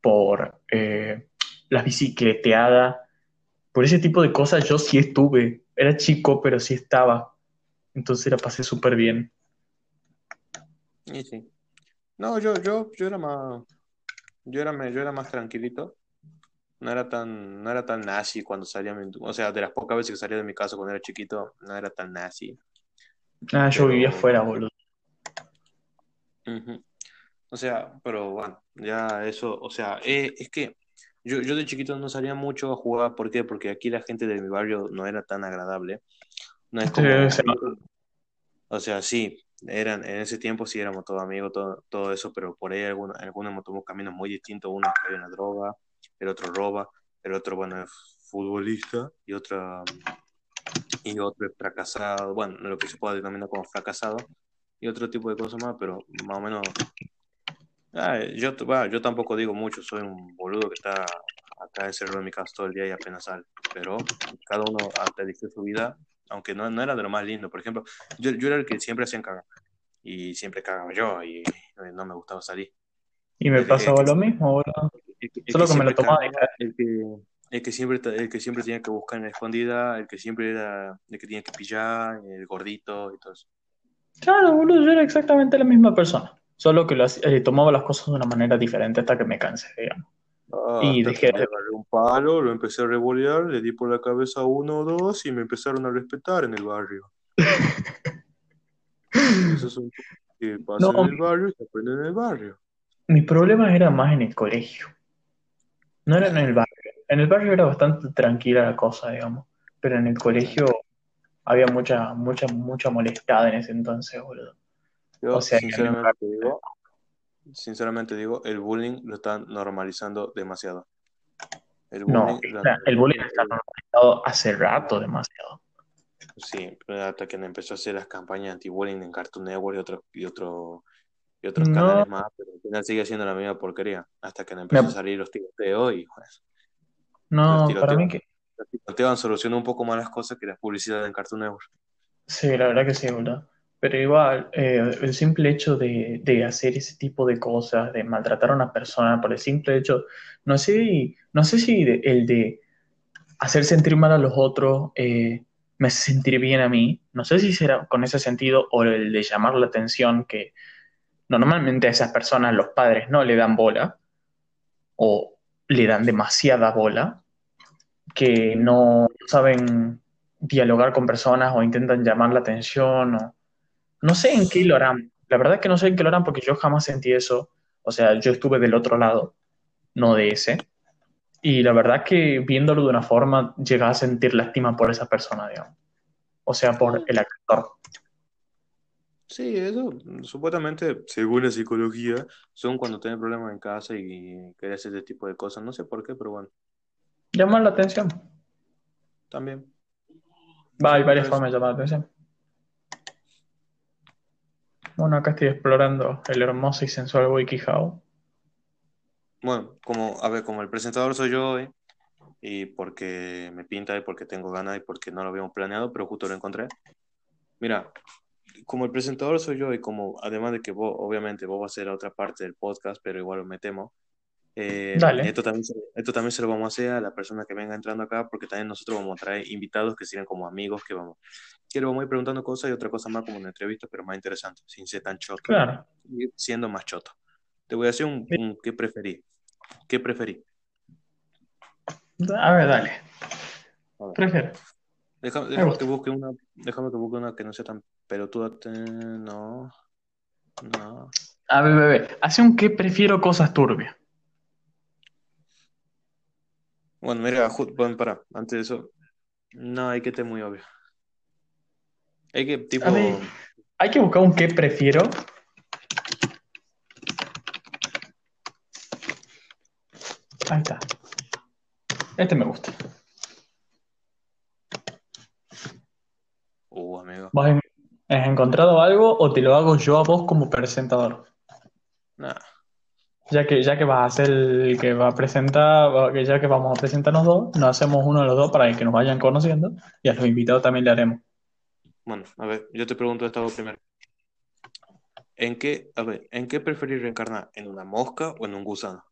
por eh, las bicicleteadas. Por ese tipo de cosas yo sí estuve. Era chico, pero sí estaba. Entonces la pasé súper bien. Y sí. No, yo, yo, yo era más, yo era, yo era más tranquilito. No era tan, no era tan nazi cuando salía, mi- o sea, de las pocas veces que salía de mi casa cuando era chiquito, no era tan nazi. Ah, yo Pero- vivía afuera, boludo. O sea, pero bueno, ya eso, o sea, eh, es que yo, yo de chiquito no salía mucho a jugar, ¿por qué? Porque aquí la gente de mi barrio no era tan agradable. No es como, Sí, o sea, sí, eran, en ese tiempo sí éramos todos amigos, todo, todo eso, pero por ahí algunos, algunos hemos caminos muy distintos, uno en la droga, el otro roba, el otro, bueno, es futbolista y otra y otro es fracasado, bueno, lo que se puede denominar como fracasado y otro tipo de cosas más, pero más o menos ah, yo, yo tampoco digo mucho, soy un boludo que está acá encerrado en mi casa todo el día y apenas sale, pero cada uno dice su vida, aunque no, no era de lo más lindo, por ejemplo, yo, yo era el que siempre hacían cagar y siempre cagaba yo y no me gustaba salir. Y me pasaba lo mismo, boludo. Solo que, me lo tomaba el que, el que siempre el que siempre tenía que buscar en la escondida, el que siempre era el que tenía que pillar, el gordito y todo eso. Claro, boludo, yo era exactamente la misma persona, solo que eh, tomaba las cosas de una manera diferente hasta que me cansé, digamos. Ah, y dejé de un palo, lo empecé a revolear, le di por la cabeza uno o dos y me empezaron a respetar en el barrio. <laughs> Eso es un que pasa en el barrio y se aprende en el barrio. Mi problema era más en el colegio. No era en el barrio. En el barrio era bastante tranquila la cosa, digamos. Pero en el colegio había mucha, mucha, mucha molestada en ese entonces, boludo. Yo, sinceramente, digo, sinceramente digo, el bullying lo están normalizando demasiado. El bullying, no, el bullying está normalizado hace rato demasiado. Sí, hasta que empezó a hacer las campañas anti-bullying en Cartoon Network y otro, y otro y otros canales más, pero al final sigue siendo la misma porquería. Hasta que empezó a salir los tiroteos y pues. No, para mí que. Los tiroteos solucionado un poco más las cosas que las publicidades en Cartoon Network. Sí, la verdad que sí, ¿verdad? Pero igual, eh, el simple hecho de, de, hacer ese tipo de cosas, de maltratar a una persona por el simple hecho, no sé, no sé si el de hacer sentir mal a los otros eh, me hace sentir bien a mí, no sé si será con ese sentido o el de llamar la atención que Normalmente a esas personas los padres no le dan bola o le dan demasiada bola, que no saben dialogar con personas o intentan llamar la atención o no sé en qué lo harán. La verdad es que no sé en qué lo harán porque yo jamás sentí eso. O sea, yo estuve del otro lado, no de ese. Y la verdad es que viéndolo de una forma, llega a sentir lástima por esa persona, digamos. O sea, por el actor. Sí, eso supuestamente, según la psicología, son cuando tienen problemas en casa y quieren hacer este tipo de cosas. No sé por qué, pero bueno. Llamar la atención. También. Va, hay varias formas de llamar la atención. Bueno, acá estoy explorando el hermoso y sensual WikiHow. Bueno, como, a ver, como el presentador soy yo hoy, y porque me pinta y porque tengo ganas y porque no lo habíamos planeado, pero justo lo encontré. Mira, como el presentador soy yo y como además de que vos, obviamente vos vas a ser otra parte del podcast, pero igual me temo. Eh, esto, también, esto también se lo vamos a hacer a la persona que venga entrando acá, porque también nosotros vamos a traer invitados que sean como amigos, que vamos, que le vamos a ir preguntando cosas y otra cosa más como una entrevista, pero más interesante, sin ser tan choto. Claro. Siendo más choto. Te voy a hacer un, ¿qué preferí? ¿Qué preferí? A ver, dale. Prefiero. Déjame, que busque una, déjame que busque una que no sea tan pelotuda. No. No. A ver, bebé. Hace un que prefiero cosas turbias. Bueno, mira, bueno, para, antes de eso. No, hay que estar muy obvio. Hay que, tipo. hay que buscar un que prefiero. Ahí está. Este me gusta. Uh, amigo. has encontrado algo o te lo hago yo a vos como presentador? Nah. Ya que, ya que vas a ser el que va a presentar, ya que vamos a presentarnos dos, nos hacemos uno de los dos para que nos vayan conociendo y a los invitados también le haremos. Bueno, a ver, yo te pregunto esta vez primero. ¿En qué, a ver, ¿en qué preferís reencarnar? ¿En una mosca o en un gusano?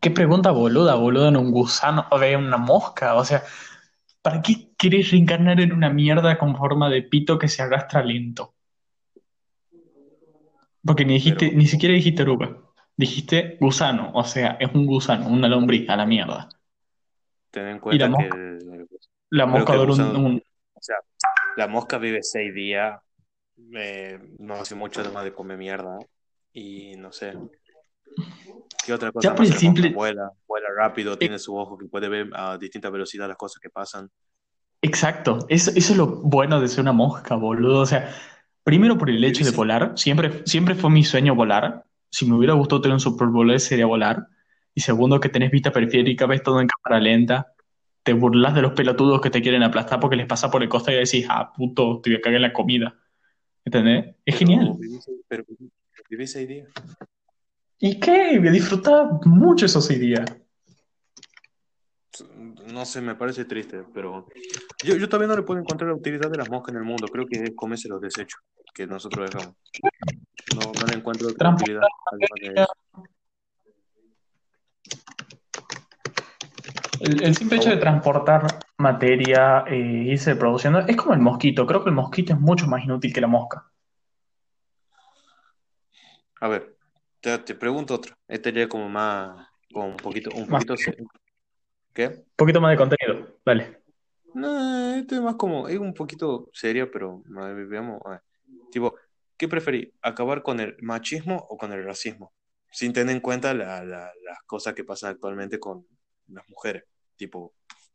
¿Qué pregunta boluda, boludo? ¿En un gusano o en una mosca? O sea, ¿Para qué querés reencarnar en una mierda con forma de pito que se arrastra lento? Porque ni dijiste, ni siquiera dijiste oruga. Dijiste gusano, o sea, es un gusano, una lombriz a la mierda. Ten en cuenta la mosca, que la mosca dura un, O sea, la mosca vive seis días, eh, no hace mucho además de comer mierda, y no sé, ¿Qué otra cosa? Ya por el simple... Vuela, vuela rápido, eh, tiene su ojo que puede ver a distinta velocidad las cosas que pasan. Exacto, eso, eso es lo bueno de ser una mosca, boludo. O sea, primero por el hecho de volar, siempre, siempre fue mi sueño volar. Si me hubiera gustado tener un superpoder sería volar. Y segundo, que tenés vista periférica, ves todo en cámara lenta. Te burlas de los pelotudos que te quieren aplastar porque les pasa por el costado y decís, ah, puto, te voy a cagar en la comida. ¿Entendés? Es genial. pero. ¿Y qué? Me disfrutaba mucho esos días. No sé, me parece triste, pero yo, yo todavía no le puedo encontrar la utilidad de las moscas en el mundo. Creo que es comerse los desechos que nosotros dejamos. No, no le encuentro otra utilidad. El, el simple hecho de transportar materia e irse produciendo es como el mosquito. Creo que el mosquito es mucho más inútil que la mosca. A ver, te, te pregunto otra. Este ya como más, como un poquito, un poquito, ¿qué? un poquito más de contenido. Dale. No, este es más como, es un poquito serio, pero a veamos. a ver. Tipo, ¿qué preferís? ¿Acabar con el machismo o con el racismo? Sin tener en cuenta la- la- las cosas que pasan actualmente con las mujeres. Tipo,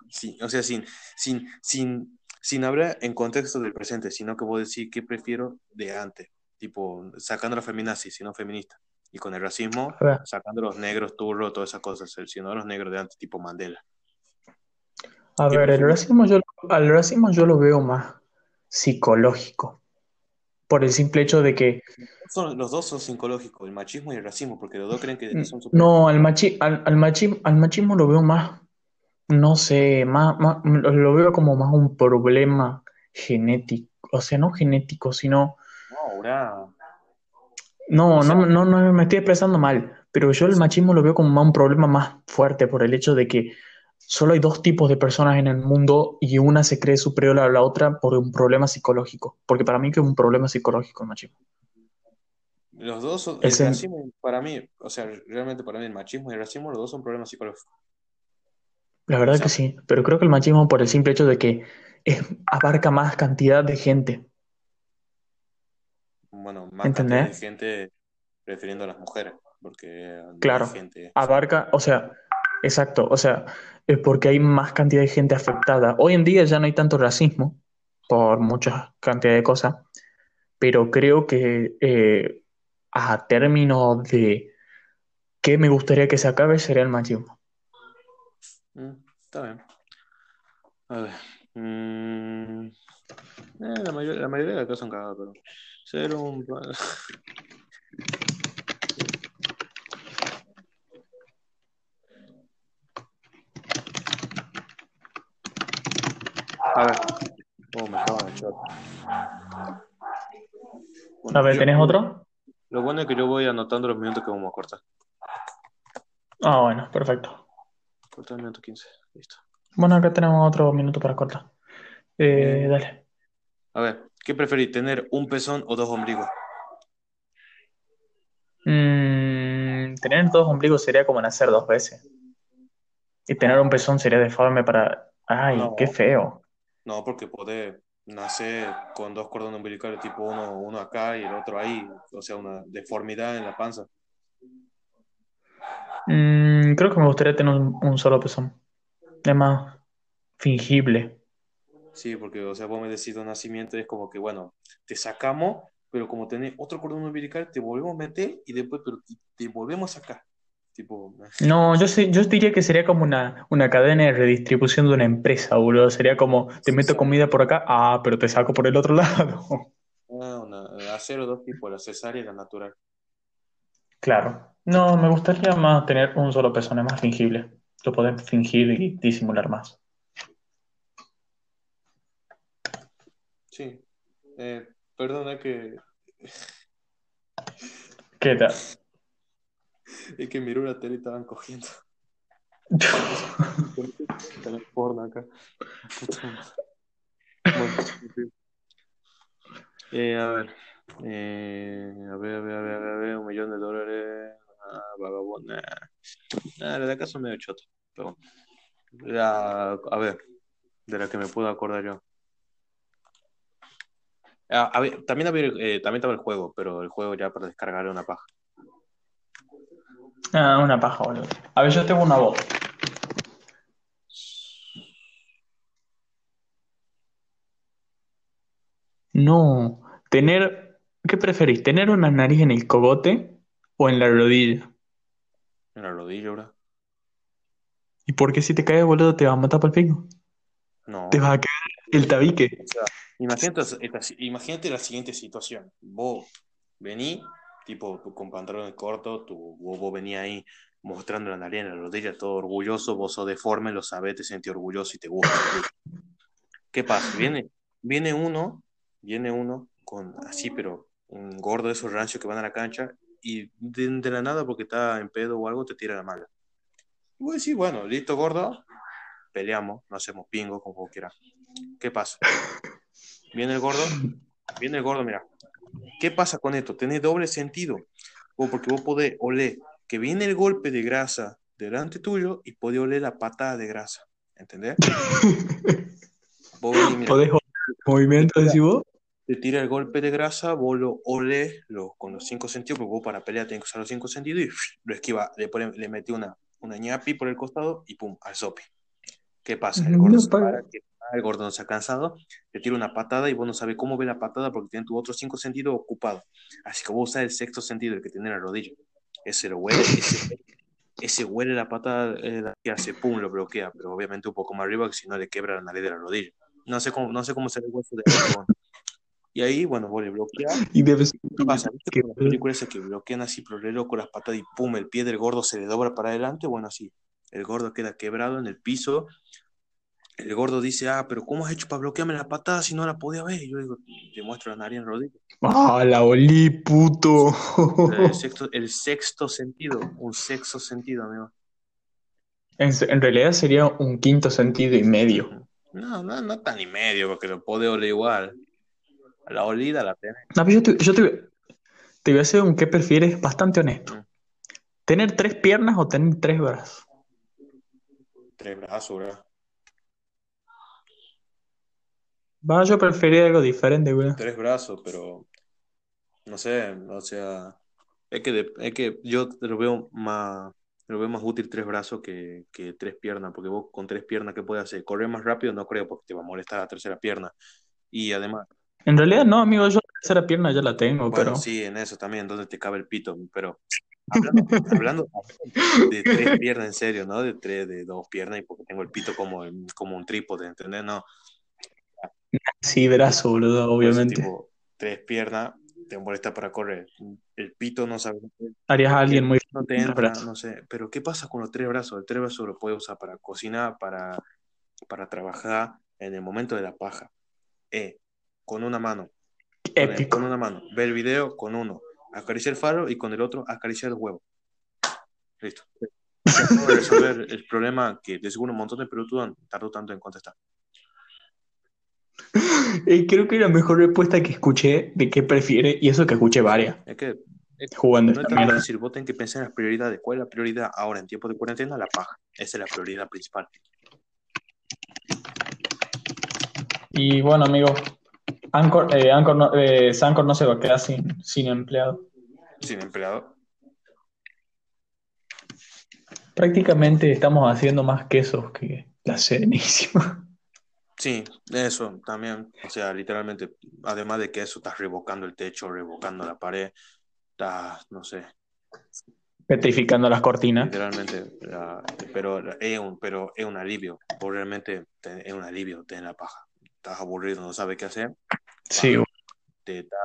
sí, o sea, sin, sin, sin, sin hablar en contexto del presente, sino que vos decís qué prefiero de antes. Tipo, sacando la feminazi, sino feminista. Y con el racismo, A sacando los negros, turros, todas esas cosas, sino los negros de antes, tipo Mandela. A ¿Qué ver, el racismo yo, al racismo yo lo veo más psicológico. Por el simple hecho de que Son, los dos son psicológicos, el machismo y el racismo, porque los dos creen que son superiores. no, al machi, al, al machi- al machismo lo veo más, no sé, más, más- lo veo como más un problema genético. O sea, no genético, sino No, o No, sea, no, no, no me estoy expresando mal, pero yo el machismo lo veo como más un problema más fuerte por el hecho de que solo hay dos tipos de personas en el mundo y una se cree superior a la otra por un problema psicológico, porque para mí que es un problema psicológico el machismo. los dos son, El racismo para mí, o sea, realmente para mí el machismo y el racismo, los dos son problemas psicológicos. la O verdad sea, que sí, pero creo que el machismo por el simple hecho de que es- abarca más cantidad de gente, bueno, más cantidad de gente refiriendo a las mujeres, porque Claro, gente. abarca, o sea, exacto, o sea, es porque hay más cantidad de gente afectada. Hoy en día ya no hay tanto racismo por mucha cantidad de cosas, pero creo que eh, a término de qué me gustaría que se acabe sería el machismo. Mm, está bien. A ver. mm, eh, la la mayoría de las cosas son cagadas, pero ser un. <laughs> A ver. Oh, me. A ver, ¿tenés otro? lo bueno es que yo voy anotando los minutos que vamos a cortar. Ah, bueno, perfecto. Cortar el minuto 15. Listo. Bueno, acá tenemos otro minuto para cortar. Eh, dale. a ver, ¿qué preferís? ¿Tener un pezón o dos ombligos? Mm, tener dos ombligos sería como nacer dos veces. Y tener un pezón sería deforme para... Ay, qué feo. No, porque podés nacer con dos cordones umbilicales, tipo uno, uno acá y el otro ahí. O sea, una deformidad en la panza. Mm, creo que me gustaría tener un, un solo pezón. Es más fingible. Sí, porque, o sea, vos me decís de nacimiento y es como que, bueno, te sacamos, pero como tenés otro cordón umbilical, te volvemos a meter y después, pero te, te volvemos a sacar. Tipo, No, yo sé, yo diría que sería como una, una cadena de redistribución de una empresa, boludo. Sería como, te meto comida por acá, ah, pero te saco por el otro <laughs> lado. ah, una, dos tipos, la cesárea y la natural. Claro. No, me gustaría más tener un solo es más fingible. Lo podés fingir y disimular más. Sí. Eh, perdona que, ¿Qué tal? Es que miré la tele y estaban cogiendo. <laughs> Porno acá. Bueno. Eh, a ver. Eh, a ver, a ver, a ver, a ver, a ver, un millón de dólares. Ah, vagabundo. Nah, la de acá son medio. Pero, la- a ver, de la que me puedo acordar yo. Ah, a ver, también, había, eh, también estaba el juego, pero el juego ya para descargar era una paja. Ah, una paja, boludo. A ver, yo tengo una voz. No, tener, ¿qué preferís? ¿Tener una nariz en el cogote o en la rodilla? En la rodilla, bro. ¿Y por qué si te caes, boludo, te va a matar para el pico? No. Te va a caer el tabique. O sea, imagínate, esta- imagínate la siguiente situación. Vos vení, tipo, con pantalones cortos, tú, vos, vos venís ahí mostrando la nariz en la rodilla, todo orgulloso, vos sos deforme, lo sabés, te sentís orgulloso y te gusta. ¿Qué pasa? Viene, viene uno, viene uno con así, pero un gordo de esos rancios que van a la cancha y de, de la nada, porque está en pedo o algo, te tira la mala. Y vos decís, bueno, listo, gordo, peleamos, no hacemos pingo, como vos quieras. ¿Qué pasa? <laughs> Viene el gordo, viene el gordo, mira. ¿Qué pasa con esto? Tiene doble sentido. Vos, porque vos podés oler que viene el golpe de grasa delante tuyo y podés oler la patada de grasa. ¿Entendés? <laughs> Vos venís, ¿Podés oler el movimiento, decís vos? te tira el golpe de grasa, vos lo olés lo, con los cinco sentidos, porque vos para pelear tenés que usar los cinco sentidos y lo esquiva, le, pone, le metí una, una ñapi por el costado y pum, al sope. ¿Qué pasa? El gordo No se para, que- el gordo no se ha cansado, te tira una patada y vos no sabes cómo ve la patada porque tiene tus otros cinco sentidos ocupados. Así que vos usas el sexto sentido, el que tiene en la rodilla. Ese lo huele, ese, ese huele la patada eh, la que hace, pum, lo bloquea, pero obviamente un poco más arriba, que si no le quebra la nariz de la rodilla. No sé cómo, no sé cómo se ve el hueso de pero bueno. Y ahí, bueno, vos le bloqueas. Y debe ser ¿Qué pasa? ¿Viste con las películas que bloquean así por el loco las patas y pum, el pie del gordo se le dobla para adelante? Bueno, así. El gordo queda quebrado en el piso. El gordo dice, ah, pero ¿cómo has hecho para bloquearme la patada si no la podía ver? Y yo digo, te muestro la nariz en rodilla. ¡Ah, la olí, puto! El <laughs> sexto, el sexto sentido, un sexto sentido, amigo. En, en realidad sería un quinto sentido y medio. No, no, no tan y medio, porque lo puede oler igual. La olida la tenés. No, pero yo te, yo te, te voy a hacer un qué prefieres bastante honesto. Mm. ¿Tener tres piernas o tener tres brazos? Tres brazos. Va, yo preferiría algo diferente, güey. tres brazos, pero no sé, o sea, es que, de- es que yo lo veo más, lo veo más útil tres brazos que, que tres piernas, porque vos con tres piernas, ¿qué puedes hacer? Correr más rápido, no creo, porque te va a molestar la tercera pierna. Y además, En realidad no, amigo, yo tercera pierna ya la tengo, bueno, pero... sí, en eso también, donde te cabe el pito, pero hablando, hablando de tres piernas en serio, ¿no? De tres, de dos piernas, y porque tengo el pito como, como un trípode, ¿entendés? No, Sí, brazo, boludo, obviamente. tipo, tres piernas, te molesta para correr. El pito no sabe. Harías a alguien muy... No te entra, no sé. Pero ¿qué pasa con los tres brazos? El tres brazos lo puedes usar para cocinar, para, para trabajar en el momento de la paja. Eh, con una mano. Épico. con una mano. Ver el video con uno. Acariciar el faro y con el otro acariciar el huevo. Listo. De resolver el problema que de seguro un montón de pelotudos tardó tanto en contestar. Eh, creo que la mejor respuesta que escuché de qué prefiere, y eso que escuché varias, Es que jugando No es difícil, vos tenés que pensar en las prioridades. ¿Cuál es la prioridad ahora en tiempo de cuarentena? La paja. Esa es la prioridad principal. Y bueno, amigo, Anchor, eh, Anchor no, eh, Sancor no se va a quedar sin, sin empleado. Sin empleado. Prácticamente estamos haciendo más quesos que la Serenísima. Sí, eso también. O sea, literalmente, además de que eso, estás revocando el techo, revocando la pared, estás, no sé, Petrificando las cortinas. literalmente. pero, es un, pero es un alivio. Realmente te- es un alivio tener la paja. Estás aburrido, no sabes qué hacer. Sí, Te, está-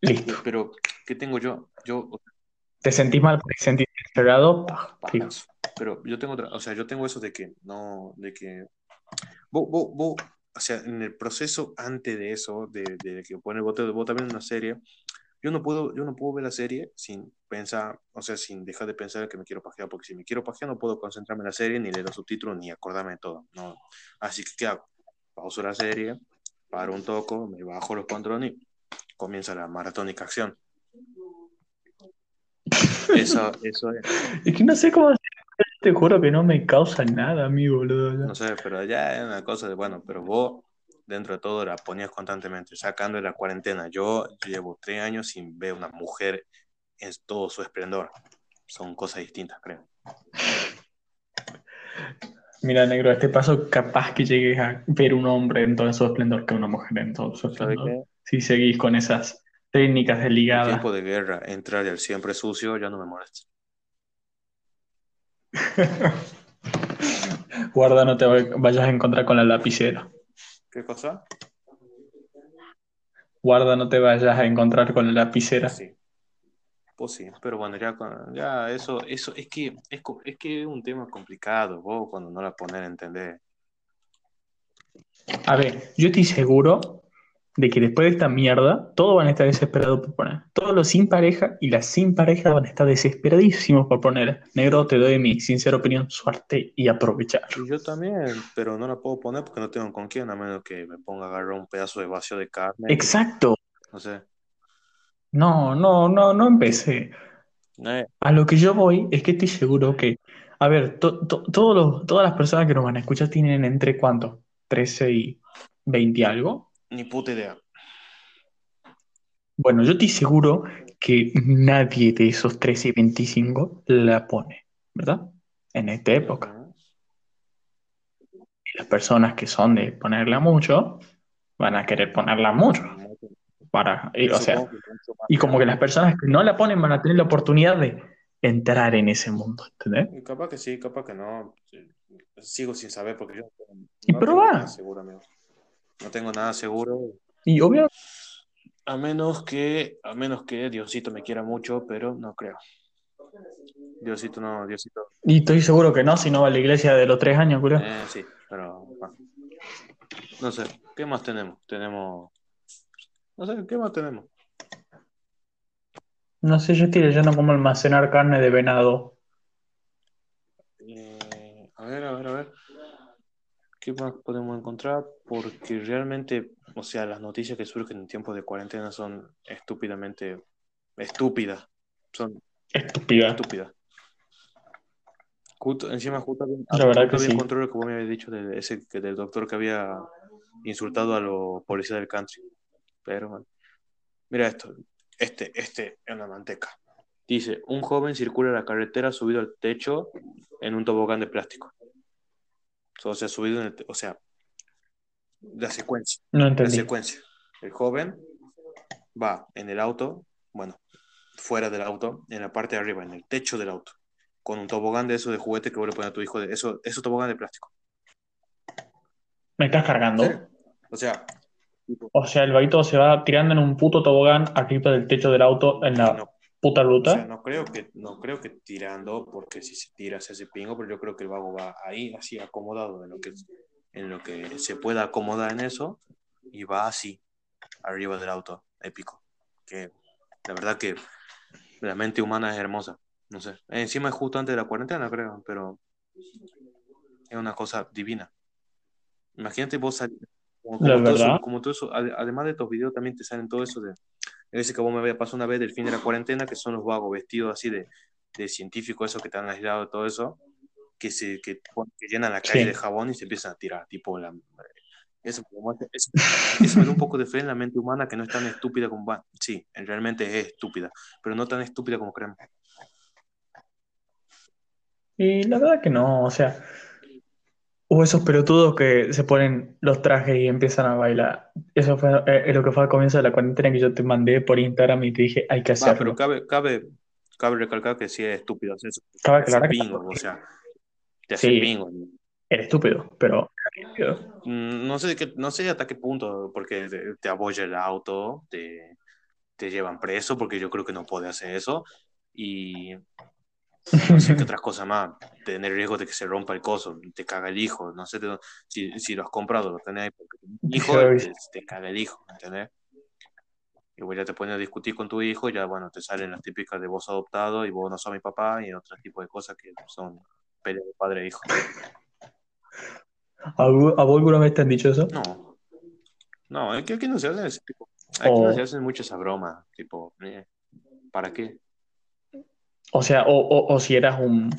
listo. pero, ¿qué tengo yo? Yo, ¿Te sentís mal te sentís encerrado? Pero yo tengo otra, o sea, yo tengo eso de que no, de que vos, vos, vos, o sea, en el proceso antes de eso, de, de que pone vos, vos también una serie, yo no puedo, yo no puedo ver la serie sin pensar, o sea, sin dejar de pensar que me quiero pajear, porque si me quiero pajear no puedo concentrarme en la serie, ni leer los subtítulos, ni acordarme de todo, no. Así que, ¿qué hago? Pauso la serie, paro un toco, me bajo los pantalones y comienza la maratónica acción. Eso, eso es. Es que no sé cómo hacer. Te juro que no me causa nada, amigo, boludo. No sé, pero ya es una cosa de, bueno, pero vos dentro de todo la ponías constantemente, sacando de la cuarentena. Yo llevo tres años sin ver una mujer en todo su esplendor. Son cosas distintas, creo. Mira, negro, a este paso capaz que llegues a ver un hombre en todo su esplendor que una mujer en todo su ¿Sabes esplendor. Si seguís con esas técnicas de En ligada. tiempo de guerra, entrar al siempre sucio ya no me molesta. <laughs> Guarda, no te vayas a encontrar con la lapicera. ¿Qué cosa? Guarda, no te vayas a encontrar con la lapicera. Sí. Pues sí, pero bueno, ya, ya eso, eso es que es, es que es un tema complicado, vos cuando no la pones a entender. A ver, yo estoy seguro de que después de esta mierda, todos van a estar desesperados por poner. Todos los sin pareja y las sin pareja van a estar desesperadísimos por poner. Negro, te doy mi sincera opinión, suerte y aprovechar. Y yo también, pero no la puedo poner porque no tengo con quién, a menos que me ponga a agarrar un pedazo de vacío de carne. Exacto. no sé. No, no, no, no empecé. Eh, A lo que yo voy es que estoy seguro que, a ver, to- to- todos los- todas las personas que nos van a escuchar tienen entre cuánto, 13 y 20 y algo. ni puta idea. Bueno, yo estoy seguro que nadie de esos 13 y 25 la pone, ¿verdad? En esta época. Ujú. Y las personas que son de ponerla mucho van a querer ponerla mucho. Para, y, o sea, y como que las personas que no la ponen van a tener la oportunidad de entrar en ese mundo, ¿entendés? Y Capaz que sí, capaz que no. Sigo sin saber porque yo no tengo- Y nada seguro, amigo. No tengo nada seguro. Y obvio, A menos que, a menos que Diosito me quiera mucho, pero no creo. Diosito no, Diosito. y estoy seguro que no, si no va a la iglesia de los tres años, culo. Eh, sí, pero bueno. no sé, ¿qué más tenemos? Tenemos, no sé, ¿qué más tenemos? No sé, yo estoy leyendo cómo almacenar carne de venado. Eh, a ver, a ver, a ver. ¿Qué más podemos encontrar? Porque realmente, o sea, las noticias que surgen en tiempos de cuarentena son estúpidamente estúpidas. Son Estúpida. estúpidas. Justo, encima, justo, había- La verdad justo que sí. encontrado lo que vos me habías dicho de ese, del doctor que había insultado a los policías del country. Pero, mira esto. Este, este es una manteca. Dice, un joven circula la carretera subido al techo en un tobogán de plástico. O sea, subido en el, o sea, la secuencia, No la entendí. secuencia. El joven va en el auto, bueno, fuera del auto, en la parte de arriba, en el techo del auto, con un tobogán de eso de juguete que vos le pones a tu hijo, de eso, eso tobogán de plástico. ¿Me estás cargando? ¿En? O sea, O sea, el vaguito se va tirando en un puto tobogán arriba del techo del auto en la no, puta o ruta. sea, no creo que, no creo que tirando, porque si se tira se hace pingo, pero yo creo que el vago va ahí, así acomodado, en lo que, en lo que se pueda acomodar en eso, y va así, arriba del auto, épico. Que la verdad que la mente humana es hermosa, no sé. Encima es justo antes de la cuarentena, creo, pero es una cosa divina. Imagínate vos salir, como, como todo eso, como todo eso, ade- además de estos videos también te salen todo eso de, ese que vos me había pasado una vez del fin de la cuarentena, que son los vagos vestidos así de, de científicos, esos que están aislados todo eso, que se que, que llenan la calle Sí. de jabón y se empiezan a tirar, tipo la... Eso, eso, eso me da un poco de fe en la mente humana que no es tan estúpida como... va- Sí, realmente es estúpida, pero no tan estúpida como creemos. Y la verdad que no, o sea, o esos pelotudos que se ponen los trajes y empiezan a bailar. Eso fue eh, lo que fue al comienzo de la cuarentena que yo te mandé por Instagram y te dije, hay que Va, pero hacerlo. cabe, cabe, cabe recalcar que sí es estúpido hacer eso. Cabe aclarar que pingo, o sea, te Sí. pingo. era estúpido, pero Mm, No sé, qué- no sé hasta qué punto, porque te, te abolla el auto, te, te llevan preso, porque yo creo que no puede hacer eso. Y no sé qué <laughs> otras cosas más, tener riesgo de que se rompa el coso, te caga el hijo, no sé si, si lo has comprado, lo tenés ahí porque hijo, te, te caga el hijo, ¿entendés? Y vos ya te pones a discutir con tu hijo, ya bueno, te salen las típicas de vos adoptado y vos no sos mi papá y otro tipo de cosas que son peleas de padre e hijo. <laughs> ¿A vos alguna vez te han dicho eso? No, no, es que aquí no se hacen ese tipo, aquí O- no se hacen muchas esas bromas, tipo, eh, ¿para qué? O sea, o, o- o si eras un,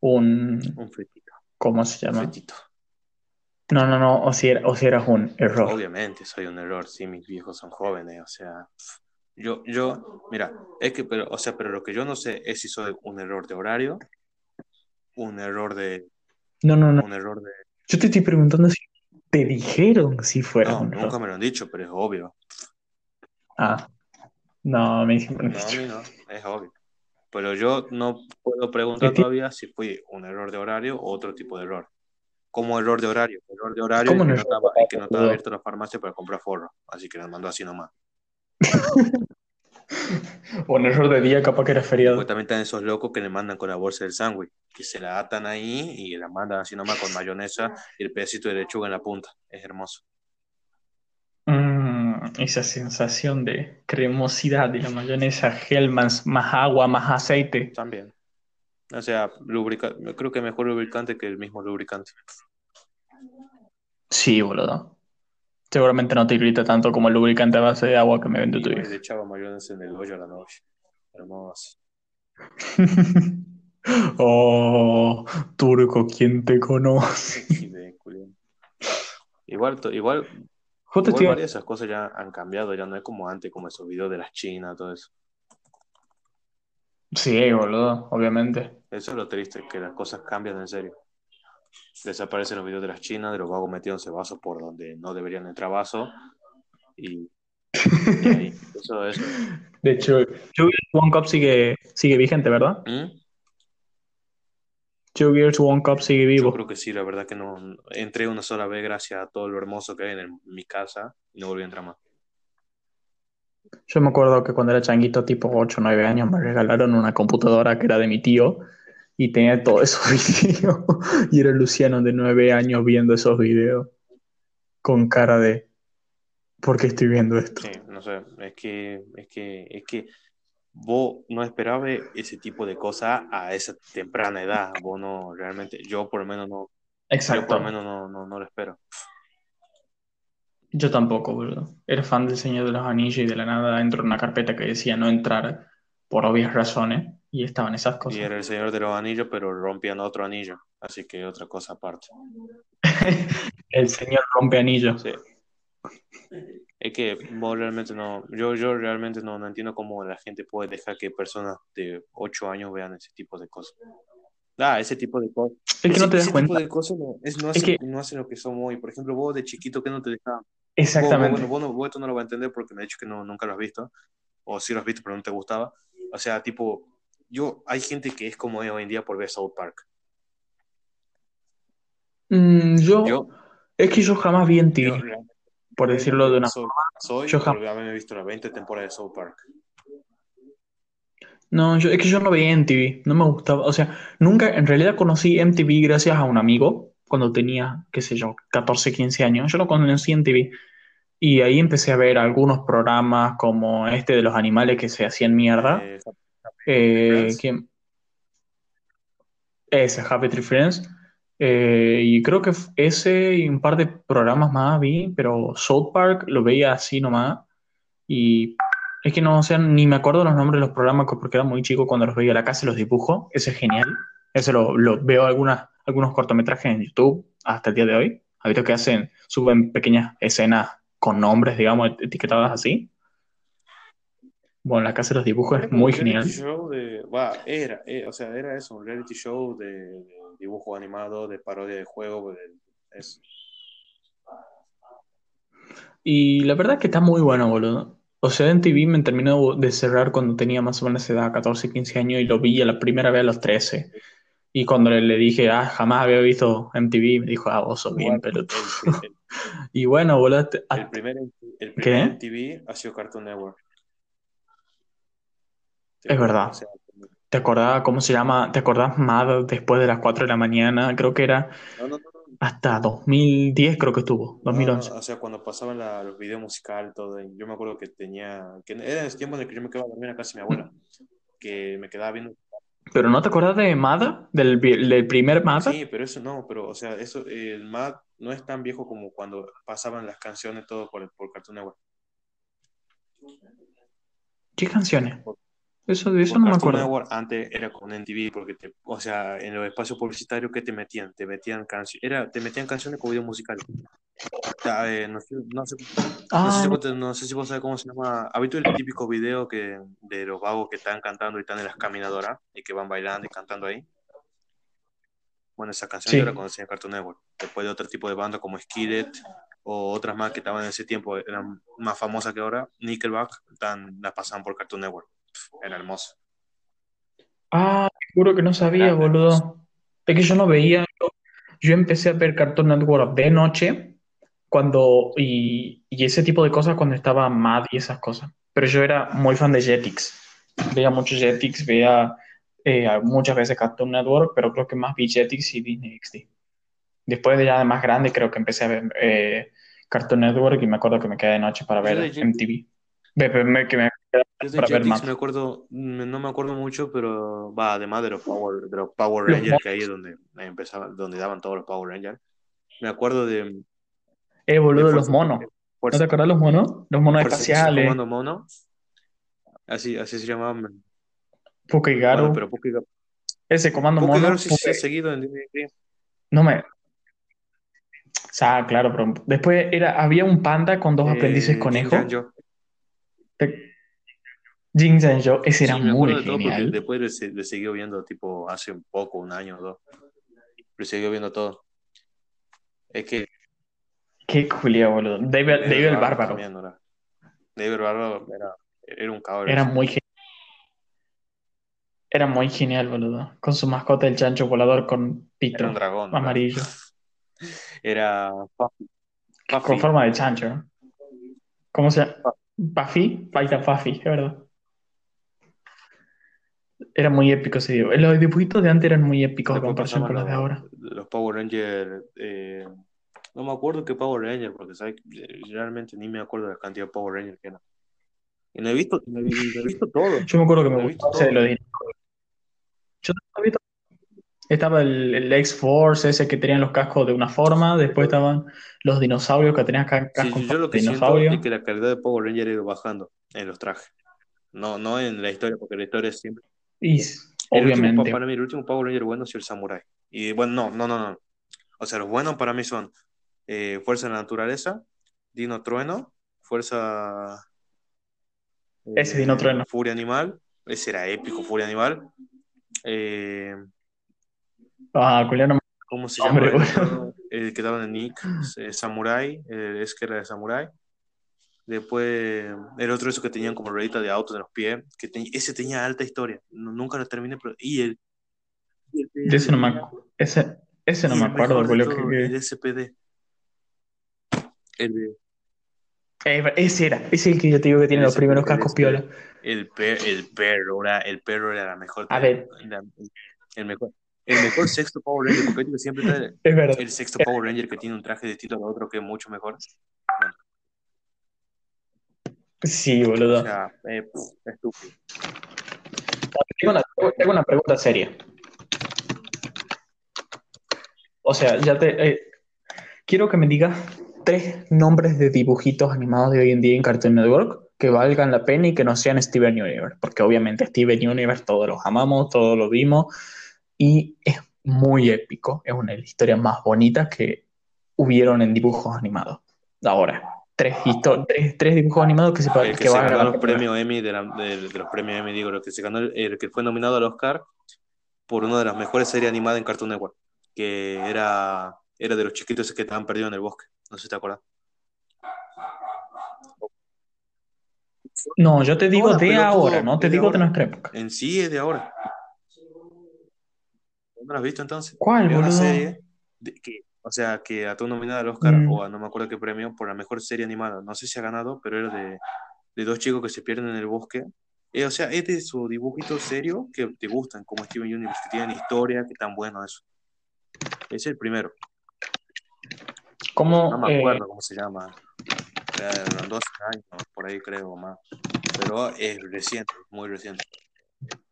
un, Un fetito, ¿cómo se un llama? fetito. No, no, no, o si, era- o si eras un error. Obviamente soy un error, sí, mis viejos son jóvenes, o sea, yo, yo, mira, es que, pero, o sea, pero lo que yo no sé es si soy un error de horario, un error de, No, no, no. un error de, Yo te estoy preguntando si te dijeron si fueras no, un nunca error. me lo han dicho, pero es obvio, Ah, no, me dijeron no, no, es obvio, pero yo no puedo preguntar todavía si fui un error de horario o otro tipo de error, como error de horario. Error de horario ¿Cómo y que no es que no estaba abierta la farmacia para comprar forro. Así que nos mandó así nomás. <laughs> O en error de día, capaz que era feriado. también están esos locos que le mandan con la bolsa del sándwich, que se la atan ahí y la mandan así nomás con mayonesa y el pedacito de lechuga en la punta. Es hermoso. Esa sensación de cremosidad de la mayonesa, Hellmann's, más agua, más aceite. También. O sea, lubrica creo que mejor lubricante que el mismo lubricante. Sí, boludo. Seguramente no te irrita tanto como el lubricante a base de agua que me vende Y tu le vieja. echaba mayonesa en el hoyo a la noche. Hermoso. <laughs> Oh, turco, ¿quién te conoce? Igual, igual, Justo estoy- varias de esas cosas ya han cambiado, ya no es como antes, como esos videos de las chinas, todo eso. Sí, boludo, obviamente. Eso es lo triste, que las cosas cambian en serio. Desaparecen los videos de las chinas, de los vagos metiéndose vasos por donde no deberían entrar vasos. Y, y ahí, eso, eso. De hecho, One Cup sigue, sigue vigente, ¿verdad? ¿Mm? Two Years One Cup sigue Yo vivo. creo que sí, la verdad que no. Entré una sola vez gracias a todo lo hermoso que hay en el- mi casa y no volví a entrar más. Yo me acuerdo que cuando era changuito, tipo 8 o 9 años, me regalaron una computadora que era de mi tío y tenía todos <laughs> esos videos. Y era Luciano de 9 años viendo esos videos con cara de ¿por qué estoy viendo esto? Sí, no sé, es que, es que, es que vos no esperabas ese tipo de cosas a esa temprana edad. Vos no, realmente, yo por lo menos no, yo por Exacto. lo menos no, no, no lo espero. Yo tampoco, boludo. Era fan del Señor de los Anillos y de la nada entró en una carpeta que decía no entrar por obvias razones y estaban esas Y cosas. era el Señor de los Anillos, pero rompían otro anillo, así que otra cosa aparte. <laughs> El Señor rompe anillos. Sí. Es que vos realmente no, yo, yo realmente no, no entiendo cómo la gente puede dejar que personas de 8 años vean ese tipo de cosas. Ah, ese tipo de cosas. Es que ese, no te das ese cuenta. tipo de cosas no, es, no, Es hacen, que- no hacen lo que somos hoy. Por ejemplo, vos de chiquito, ¿qué no te dejaban? Vos, Exactamente. bueno, vos, no- vos esto no lo vas a entender porque me has dicho que no, nunca lo has visto, o sí lo has visto pero no te gustaba. O sea, tipo, yo, hay gente que es como es hoy en día por ver South Park. Mm, yo, Yo, es que yo jamás vi en TV, por decirlo de una soy, soy yo por jam- haberme visto las 20 temporadas de South Park. No, yo, es que yo no veía MTV, no me gustaba. O sea, nunca, en realidad conocí MTV gracias a un amigo cuando tenía, qué sé yo, 14, 15 años. Yo no conocí MTV. Y ahí empecé a ver algunos programas como este de los animales que se hacían mierda. Eh, Eh, que- ese, Happy Tree Friends. Eh, y creo que ese y un par de programas más vi, pero South Park lo veía así nomás. Y es que no, o sea, ni me acuerdo los nombres de los programas porque era muy chico cuando los veía a la casa y los dibujo. Ese es genial. Ese lo, lo veo algunas, algunos cortometrajes en YouTube hasta el día de hoy. Ha visto que hacen, suben pequeñas escenas con nombres, digamos, etiquetadas así. Bueno, la casa de los dibujos es muy genial. show de, va, era, eh, o sea, era eso, un reality show de, de dibujo animado, de parodia de juego, de, eso. Y la verdad que está muy bueno, boludo. O sea, en TV me terminó de cerrar cuando tenía más o menos edad, 14, 15 años, y lo vi a la primera vez a los 13. Y cuando le, le dije, ah, jamás había visto MTV, me dijo, ah, vos sos bien pelotudo. el, el- <laughs> Y bueno, boludo, te- el ah, primer, el ¿Qué? primer MTV ha sido Cartoon Network. Es verdad. O sea, ¿te acordás cómo se llama? ¿Te acordás más después de las 4 de la mañana? Creo que era no, no, no, hasta 2010, creo que estuvo, no, no, 2011. o sea, cuando pasaban la- los videos musicales, todo, yo me acuerdo que tenía, que era ese tiempo en el que yo me quedaba a dormir la casa de mi abuela, que me quedaba viendo Pero ¿no te acordás de Mada? Del, primer Mada? Sí, pero eso no, pero o sea, eso, el MAD no es tan viejo como cuando pasaban las canciones todo por, por Cartoon Network. ¿Qué canciones? Por, Eso, de eso no me Cartoon acuerdo. Network antes era con MTV, porque te, o sea, en los espacios publicitarios que te metían, te metían canciones, era, te metían canciones con videos musicales. O sea, eh, no, sé, no, sé, no, sé Ah, si vos, te- no sé si vos sabés cómo se llama. ¿Has visto el típico video que, de los vagos que están cantando y están en las caminadoras y que van bailando y cantando ahí? Bueno, esa canción yo la sí. conocí en Cartoon Network. Después de otro tipo de bandas como Skillet o otras más que estaban en ese tiempo, eran más famosas que ahora, Nickelback, tan, las pasaban por Cartoon Network. Era hermoso. Ah, juro que no sabía, Era hermoso. boludo. Es que yo no veía, yo, yo empecé a ver Cartoon Network de noche cuando, y, y ese tipo de cosas cuando estaba Mad y esas cosas. Pero yo era muy fan de Jetix. Veía mucho Jetix, veía eh, muchas veces Cartoon Network, pero creo que más vi Jetix y Disney XD. Después de ya de más grande, creo que empecé a ver eh, Cartoon Network y me acuerdo que me quedé de noche para ver MTV. Me- que me yo de Jetix me acuerdo, no me acuerdo mucho, pero va, además de los Power, de los Power Los Rangers, que ahí es donde empezaban, donde daban todos los Power Rangers. Me acuerdo de, Eh, de boludo, los Fuerza, monos. ¿No te acuerdas los monos? Los monos espaciales, Comando Mono, así, así se llamaban. Bueno, Pukigaru. pero Ese comando mono, sí se ha seguido en no me... O sea, claro, pero después era, había un panda con dos aprendices Eh, Jin conejos. Te- Jin Sanjo, ese era Sí, muy de genial. después le, le siguió viendo tipo hace un poco, un año o dos. Le siguió viendo todo. Es que Qué culiao, boludo. David, David David el Bárbaro. también, ¿no? era? David Barbaro era, era un cabrón. Era muy, ge- era muy genial, boludo. Con su mascota, el chancho volador con Era un pito dragón, ¿no? <laughs> era? amarillo. Era Puffy. Con forma de chancho. ¿Cómo se llama? Puffy. Paita Puffy, es verdad. Era muy épico ese dibujo. Los dibujitos de antes eran muy épicos Después comparación con los de ahora. los, Power Rangers. eh, no me acuerdo qué Power Ranger, porque ¿sabes? Eh, realmente ni me acuerdo de la cantidad de Power Rangers que eran. Y no he visto, no he, no he visto todo. Yo me acuerdo que No me he visto gustaba ese de todo. los dinosaurios. Yo no lo vi todo. Estaba el, el X-Force, ese que tenían los cascos de una forma. Después estaban los dinosaurios que tenían ca- Sí, cascos yo lo de que siento dinosaurio. es que la calidad de Power Ranger ha ido bajando en los trajes. No, no en la historia, porque la historia es siempre. Y El último, obviamente. para mí, el último Power Ranger bueno es el Samurai. Y bueno, no, no, no, no. O sea, los buenos para mí son eh, Fuerza de la Naturaleza, Dino Trueno, Fuerza. Ese Dino eh, Trueno. Furia Animal. Ese era épico, Furia Animal. Eh, Ah, ¿cómo se Hombre, llama? el, bueno. El que daba en Nick, Samurai, es que era de Samurai. Después, el otro, eso que tenían como ruedita de auto en los pies, que te- ese tenía alta historia. No- nunca lo terminé, pero. Y el. y el- De ese no me acuerdo. Ese, ese no me acuerdo, de culiao, que- el SPD. El, de- Eh, ese era, ese es el que yo te digo que tiene el los primeros cascos piola. El, per- el perro, era, el perro era la mejor. A ver, la- el mejor. El mejor sexto Power Ranger, porque ahorita siempre está el, <laughs> es verdad. el sexto Power Ranger que tiene un traje distinto al otro que es mucho mejor. Bueno, Sí, o boludo. sea, eh, estúpido. Tengo una, tengo una pregunta seria. O sea, ya te. eh, quiero que me digas tres nombres de dibujitos animados de hoy en día en Cartoon Network que valgan la pena y que no sean Steven Universe. Porque obviamente Steven Universe todos los amamos, todos lo vimos y es muy épico. Es una de las historias más bonitas que hubieron en dibujos animados. Ahora, tres, tres, tres dibujos animados que, se, El que que se valgan ganó la los premios Emmy, de, la- de- de los premios Emmy, digo, lo que se ganó, el, el que fue nominado al Oscar por una de las mejores series animadas en Cartoon Network, que era, era de los chiquitos que estaban perdidos en el bosque. No sé si te acuerdas. No, yo te digo de ahora, todo no te de digo de ahora. nuestra época. En sí es de ahora. ¿No lo has visto entonces? ¿Cuál, Es una boludo? serie de que, o sea, que a todo nominada al Oscar Mm. o a no me acuerdo qué premio por la mejor serie animada. No sé si ha ganado, pero era de, de dos chicos que se pierden en el bosque. Eh, o sea, es de su dibujito serio que te gustan, como Steven Universe, que tienen historia, que tan bueno eso. Es el primero. ¿Cómo, No me eh, acuerdo cómo se llama. Eh, unos 12 años, por ahí creo, más. Pero es reciente, muy reciente.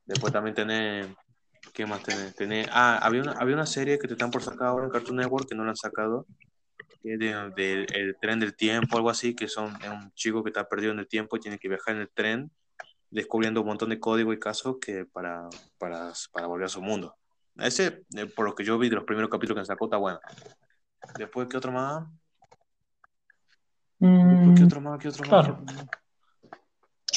Después también tenés. ¿Qué más tenés? Tenés- ah, había una, había una serie que te están por sacar ahora en Cartoon Network que no la han sacado. Que es de, de- el tren del tiempo, algo así, que son es un chico que está perdido en el tiempo y tiene que viajar en el tren, descubriendo un montón de código y casos que para, para, para volver a su mundo. Ese, eh, por lo que yo vi de los primeros capítulos que sacó, está bueno. Después, ¿qué otro más? Después, ¿qué mm, otro más? ¿Qué otro claro. ¿Qué otro más?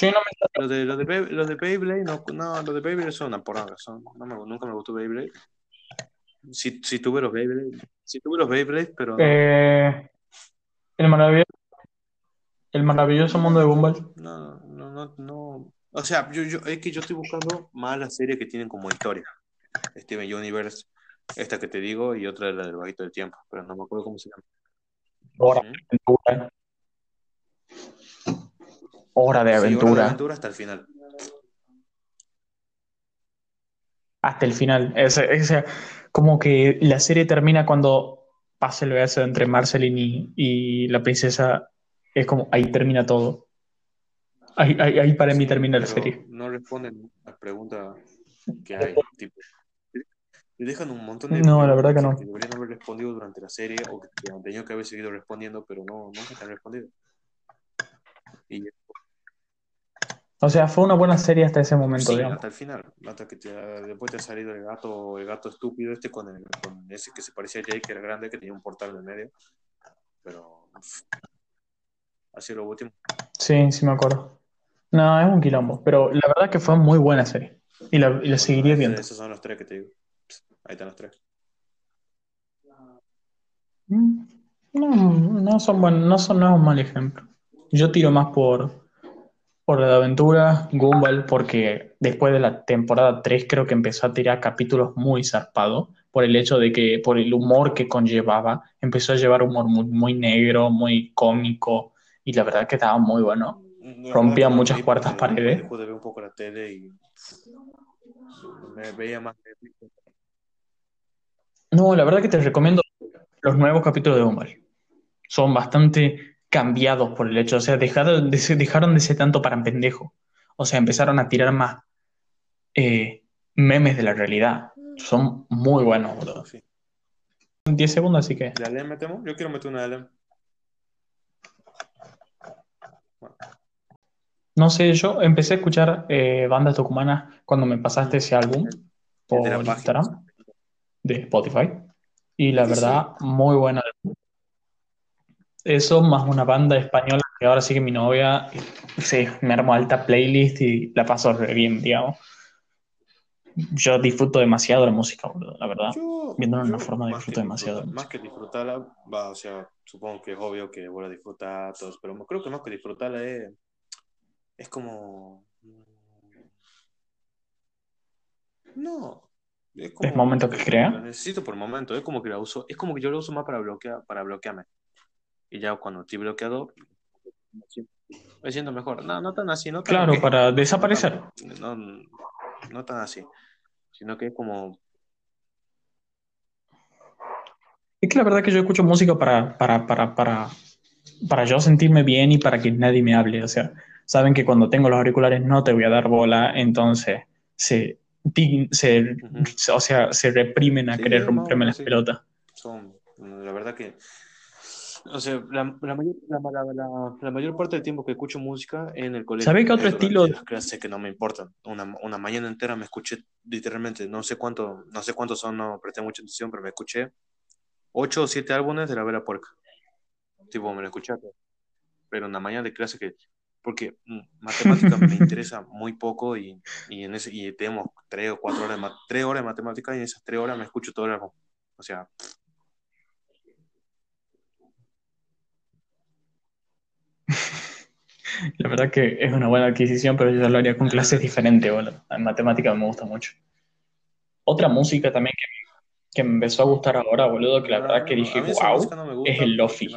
Sí, no me- Los de, los de, Bey- los de Beyblade, no, no, los de Beyblade son una poranga, son, no me, nunca me gustó Beyblade. Sí, sí tuve los Beyblade, sí tuve los Beyblade, pero no, eh, el maravilloso, el maravilloso mundo de Gumball. no, no, no, no. O sea, yo, yo, es que yo estoy buscando más las series que tienen como historia. Steven Universe, esta que te digo y otra es la del Bajito del Tiempo, pero no me acuerdo cómo se llama. Hora de aventura. Sí, Hora de aventura. Hasta el final. Hasta el final. Es, es- como que la serie termina cuando pasa el beso entre Marceline y, y la princesa. Es como ahí termina todo. Ahí, ahí, ahí para mí Sí, termina la serie. no responden las preguntas que hay. Tipo, le dejan un montón de No, la verdad que no. deberían haber respondido durante la serie o que han tenido que haber seguido respondiendo, pero no, nunca te han respondido. Y O sea, fue una buena serie hasta ese momento, sí, digamos. hasta el final, hasta que te- después te ha salido el gato, el gato estúpido este con, el, con ese que se parecía a Jake, que era grande, que tenía un portal en el medio. Pero así lo último. Sí, sí me acuerdo. No, es un quilombo. Pero la verdad que fue muy buena serie. Y la, y la seguiría viendo. esos son los tres que te digo. Ahí están los tres. Mm, No, no son buen- no son, no es un mal ejemplo. Yo tiro más por, por la de aventura, Gumball, porque después de la temporada 3 creo que empezó a tirar capítulos muy zarpados por el hecho de que, por el humor que conllevaba, empezó a llevar humor muy, muy negro, muy cómico, y la verdad que estaba muy bueno. Verdad Rompía muchas cuartas paredes. Después de ver un poco la tele y me veía más. No, la verdad que te recomiendo los nuevos capítulos de Gumball. Son bastante cambiados por el hecho, o sea, dejaron de ser, dejaron de ser tanto para pendejo. O sea, empezaron a tirar más eh, memes de la realidad. Son muy buenos, boludo. Sí. 10 segundos, así que. ¿De Alem metemos? Yo quiero meter una de Alem. No sé, yo empecé a escuchar eh, bandas tucumanas cuando me pasaste ese álbum por de la. Instagram de Spotify. Y la verdad, muy buena. Eso más una banda española que ahora sigue mi novia. Sí, me armo alta playlist y la paso re bien, digamos. Yo disfruto demasiado la música, boludo, la verdad. Yo, Viéndolo de una forma, disfruto que demasiado más que disfrutarla, va, o sea, supongo que es obvio que voy a disfrutar todos, pero creo que más que disfrutarla es, es como... No, es como... ¿Es momento que crea? La necesito por momento, es como que la uso, es como que yo la uso más para bloquear, para bloquearme. Y ya cuando estoy bloqueado, me siento mejor. No, no tan así, no tan Claro, que- para no desaparecer. tan- No, no tan así, sino que es como Es que la verdad que yo escucho música para, para, para, para, para yo sentirme bien y para que nadie me hable. O sea, saben que cuando tengo los auriculares no te voy a dar bola, entonces se, se, Ujú. se- o sea, se reprimen a Sí, querer romperme menos las sí. pelotas. son, la verdad que, o sea, la, la mayor, la, la- mayor parte del tiempo que escucho música en el colegio. ¿Sabés qué otro estilo? las clases que no me importan. Una, una mañana entera me escuché literalmente, no sé cuánto, no sé cuántos son, no presté mucha atención, pero me escuché ocho o siete álbumes de la Vera Puerca. Tipo, me lo escuché. Pero en la mañana de clase que, porque mm, matemática me <laughs> interesa muy poco y, y en ese, y tenemos tres o cuatro horas de, tres horas de matemática y en esas tres horas me escucho todo el álbum. O sea, La verdad que es una buena adquisición, pero yo lo haría con clases diferentes, boludo. En matemática me gusta mucho. Otra música también que, que me empezó a gustar ahora, boludo, que la verdad que No, dije, a mí esa wow, no gusta es el lofi.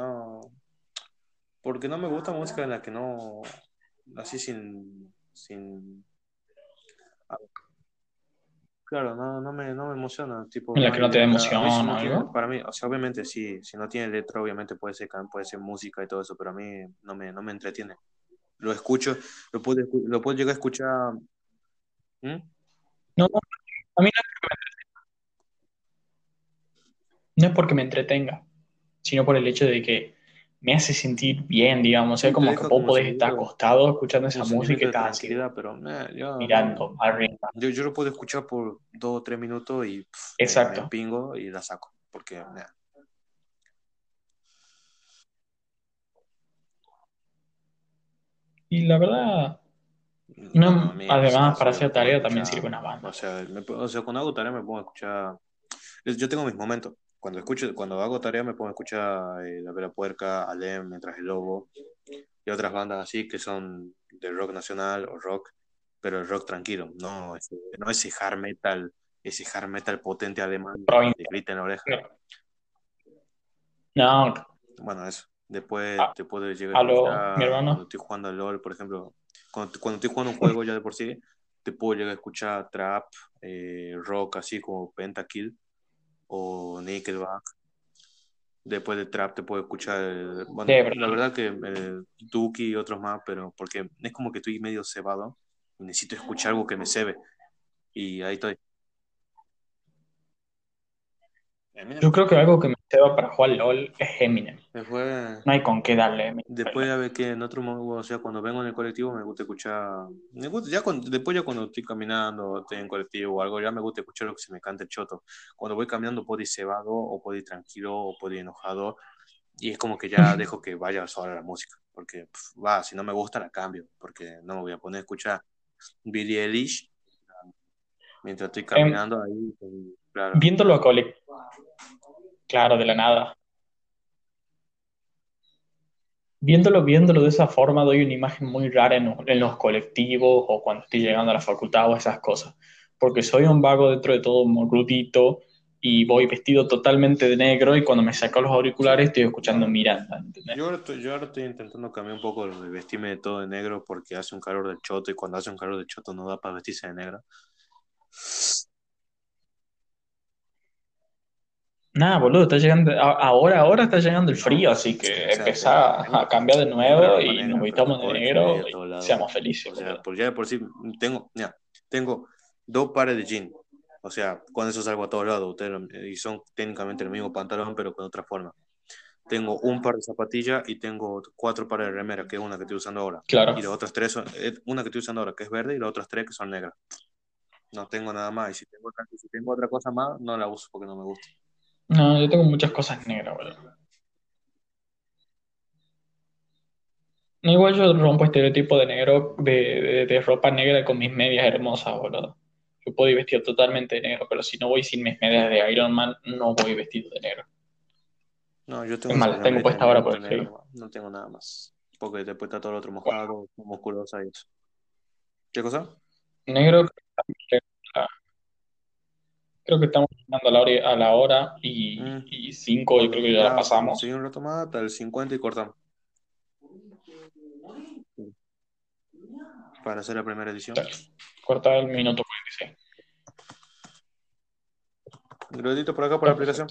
Porque no, no me gusta música en la que no, así sin, sin, claro, no, no me, no me emociona, tipo, En la no que no te da emoción no o tiene- algo. para mí, o sea, obviamente sí, si no tiene letra, obviamente puede ser, puede ser música y todo eso, pero a mí no me, no me entretiene. Lo escucho, lo puedo, lo puedo llegar a escuchar, ¿Mm? No, a mí no es porque me entretenga, sino por el hecho de que me hace sentir bien, digamos. O sea, como que como vos podés estar acostado escuchando esa música y estás así, tranquilidad, pero yo, mirando arriba. Yo, yo lo puedo escuchar por dos o tres minutos y pff, Exacto. me, pingo y la saco. Porque nah. Y la verdad, No, No, además, para hacer tarea también escuchar- sirve una banda. O sea, me po- o sea, cuando hago tarea me pongo a escuchar. es- Yo tengo mis momentos. Cuando escucho, cuando hago tarea me pongo a escuchar eh, La Vela Puerca, Alem, Mientras el Lobo y otras bandas así que son de rock nacional o rock, pero el rock tranquilo, no ese, no ese hard metal ese hard metal potente alemán que grita en la oreja. No, Bueno, eso. Después Ah, te puedo llegar a mi hermano. cuando estoy jugando al LOL, por ejemplo. Cuando, cuando estoy jugando un juego ya de por sí, te puedo llegar a escuchar trap, eh, rock, así como Pentakill o Nickelback. Después de trap te puedo escuchar, el- bueno, De verdad. la verdad que el Duki y otros más, pero porque es como que estoy medio cebado y necesito escuchar algo que me cebe. Y ahí estoy. Eminem. yo creo que algo que me lleva para jugar LOL es Eminem. Después, No hay con qué darle Eminem. después ya ves que en otro modo, o sea, cuando vengo en el colectivo me gusta escuchar, me gusta, ya cuando, después ya cuando estoy caminando, estoy en colectivo o algo, ya me gusta escuchar lo que se me cante el choto. Cuando voy caminando puedo ir cebado, o puedo ir tranquilo, o puedo ir enojado, y es como que ya <laughs> dejo que vaya sola la música, porque pf, va, si no me gusta la cambio, porque no me voy a poner a escuchar Billie Eilish mientras estoy caminando ahí, claro. Viéndolo a cole... Claro, de la nada. Viéndolo, viéndolo de esa forma, doy una imagen muy rara en, en los colectivos o cuando estoy llegando a la facultad o esas cosas. Porque soy un vago dentro de todo, morrudito, y voy vestido totalmente de negro, y cuando me saco los auriculares estoy escuchando Miranda. Yo ahora, estoy, yo estoy intentando cambiar un poco de vestirme de todo de negro porque hace un calor del choto y cuando hace un calor del choto no da para vestirse de negro. Nada, boludo, está llegando, ahora, ahora está llegando el frío, así que o sea, empezá a cambiar de nuevo ropa y nos vistamos de negro y seamos felices, O sea, boludo. por ya de por sí tengo, mira, tengo dos pares de jeans. O sea, con eso salgo a todos lados. Lo- y son técnicamente el mismo pantalón, pero con otra forma. Tengo un par de zapatillas y tengo cuatro pares de remera, que es una que estoy usando ahora. Claro. Y las otras tres son, eh, una que estoy usando ahora, que es verde, y las otras tres que son negras. No tengo nada más. Y si tengo, si tengo otra cosa más, no la uso porque no me gusta. No, yo tengo muchas cosas negras, boludo. No, igual yo rompo estereotipo de negro, de, de, de ropa negra con mis medias hermosas, boludo. Yo puedo ir vestido totalmente de negro, pero si no voy sin mis medias de Iron Man, no voy vestido de negro. No, yo tengo Es más, tengo puesta ahora por el nomás. No tengo nada más. Porque después está todo lo otro mojado, musculosa y eso. ¿Qué cosa? Negro, creo que estamos llegando a la hora, a la hora y, Mm. y cinco, yo creo que ya la pasamos. Seguimos un rato más hasta el 50 y cortamos. Para hacer la primera edición. Dale. Corta el minuto 46. Lo edito por acá por la aplicación.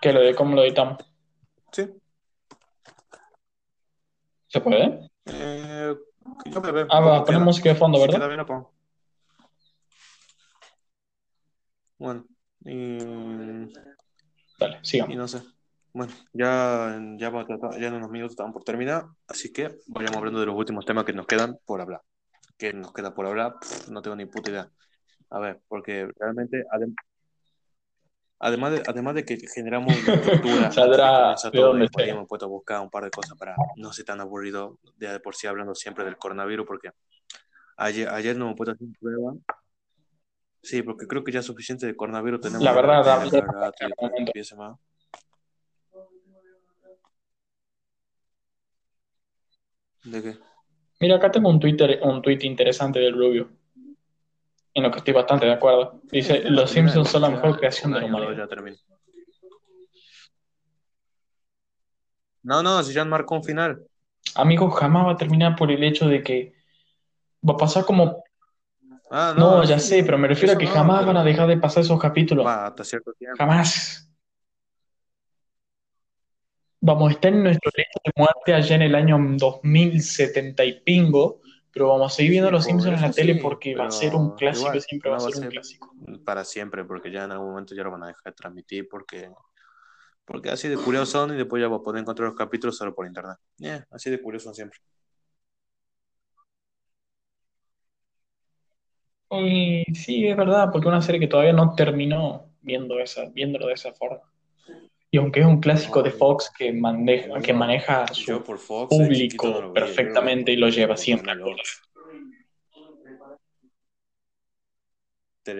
¿Qué lo de cómo lo editamos? Sí. ¿Se puede? Eh, yo me veo. Ah, va a ¿Cómo poner queda? música de fondo, ¿verdad? queda bien, lo pongo. Bueno, y, Dale, y sigamos. no sé. Bueno, ya, ya, ya en unos minutos estamos por terminar, así que vayamos hablando de los últimos temas que nos quedan por hablar. ¿Qué nos queda por hablar? Pff, no tengo ni puta idea. A ver, porque realmente, adem- además de, además de que generamos <laughs> Saldrá de comenzar de todo, donde y después esté. hemos puesto a buscar un par de cosas para no ser tan aburrido de, de por sí hablando siempre del coronavirus, porque ayer, ayer nos hemos puesto a hacer prueba. Sí, porque creo que ya es suficiente de coronavirus. Tenemos La verdad, la más. ¿De qué? Mira, acá tengo un Twitter, un tweet interesante del Rubio, en lo que estoy bastante de acuerdo. Dice, los Simpsons son la mejor creación de la humanidad. ya. No, no, si ya marcó un final. Amigo, jamás va a terminar por el hecho de que va a pasar como... Ah, No, no, ya sí, sé, pero me refiero a que no, jamás pero van a dejar de pasar esos capítulos. va hasta cierto tiempo. Jamás. Vamos a estar en nuestro lecho de muerte allá en el año 2070 y pingo, pero vamos a seguir viendo Sí, Los Simpsons en la tele porque va a ser un clásico, igual, siempre va no va a ser un clásico. para siempre, porque ya en algún momento ya lo van a dejar de transmitir, porque, porque así de curiosos son y después ya va a poder encontrar los capítulos solo por internet. Eh, así de curiosos son siempre. Y sí, es verdad, porque es una serie que todavía no terminó viendo esa, viéndolo de esa forma. Y aunque es un clásico de Fox que maneja, que maneja a su público perfectamente y lo lleva siempre. 8. Te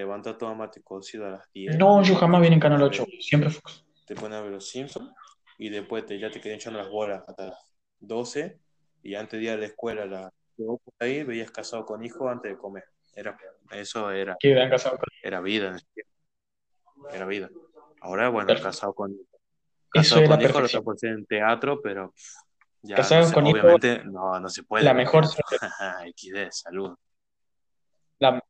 mate cocido a las 10 No, yo jamás vi en Canal pones a 8, ver, siempre Fox. te pones a ver los Simpsons y después te, ya te quedan echando las bolas hasta las 12 y antes de ir a la escuela, a las 2 por ahí, veías casado con hijo antes de comer. Era, eso era, Que dan casado con- era vida en ese tiempo. era vida. Ahora, bueno, Perfecto. casado con, Eso casado es la con hijo, lo en teatro, pero ya no Casado sé, con hijo, obviamente no, no se puede la mejor. <laughs> XD, salud. la-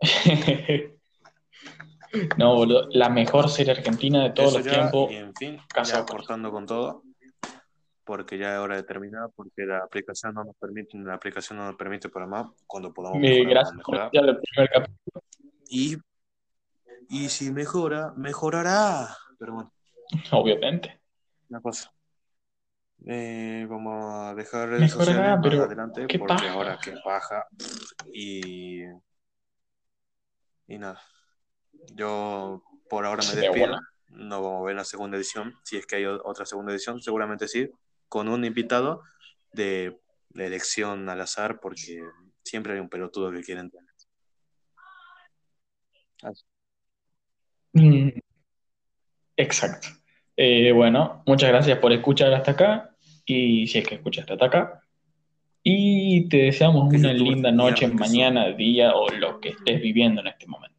<laughs> No, boludo, la mejor serie argentina de todos Eso los ya, tiempos, y en fin, Casado ya cortando con todo, porque ya es hora de terminar, porque la aplicación no nos permite, la aplicación no nos permite para más, cuando podamos a gracias mejorar. escuchar el primer capítulo. Y, y si mejora, mejorará. Pero bueno, <laughs> Obviamente. una cosa. Eh, vamos a dejar redes Mejorará, sociales más pero adelante, porque paja. ahora que baja y, y nada. Yo por ahora me despido. bueno. No vamos a ver la segunda edición. Si es que hay otra segunda edición, seguramente sí. Con un invitado de, de elección al azar, porque siempre hay un pelotudo que quiere entrar. Mm, Exacto. Eh, bueno, muchas gracias por escuchar hasta acá. Y si es que escuchaste hasta acá. Y te deseamos una linda noche, mañana, día o lo que estés viviendo en este momento.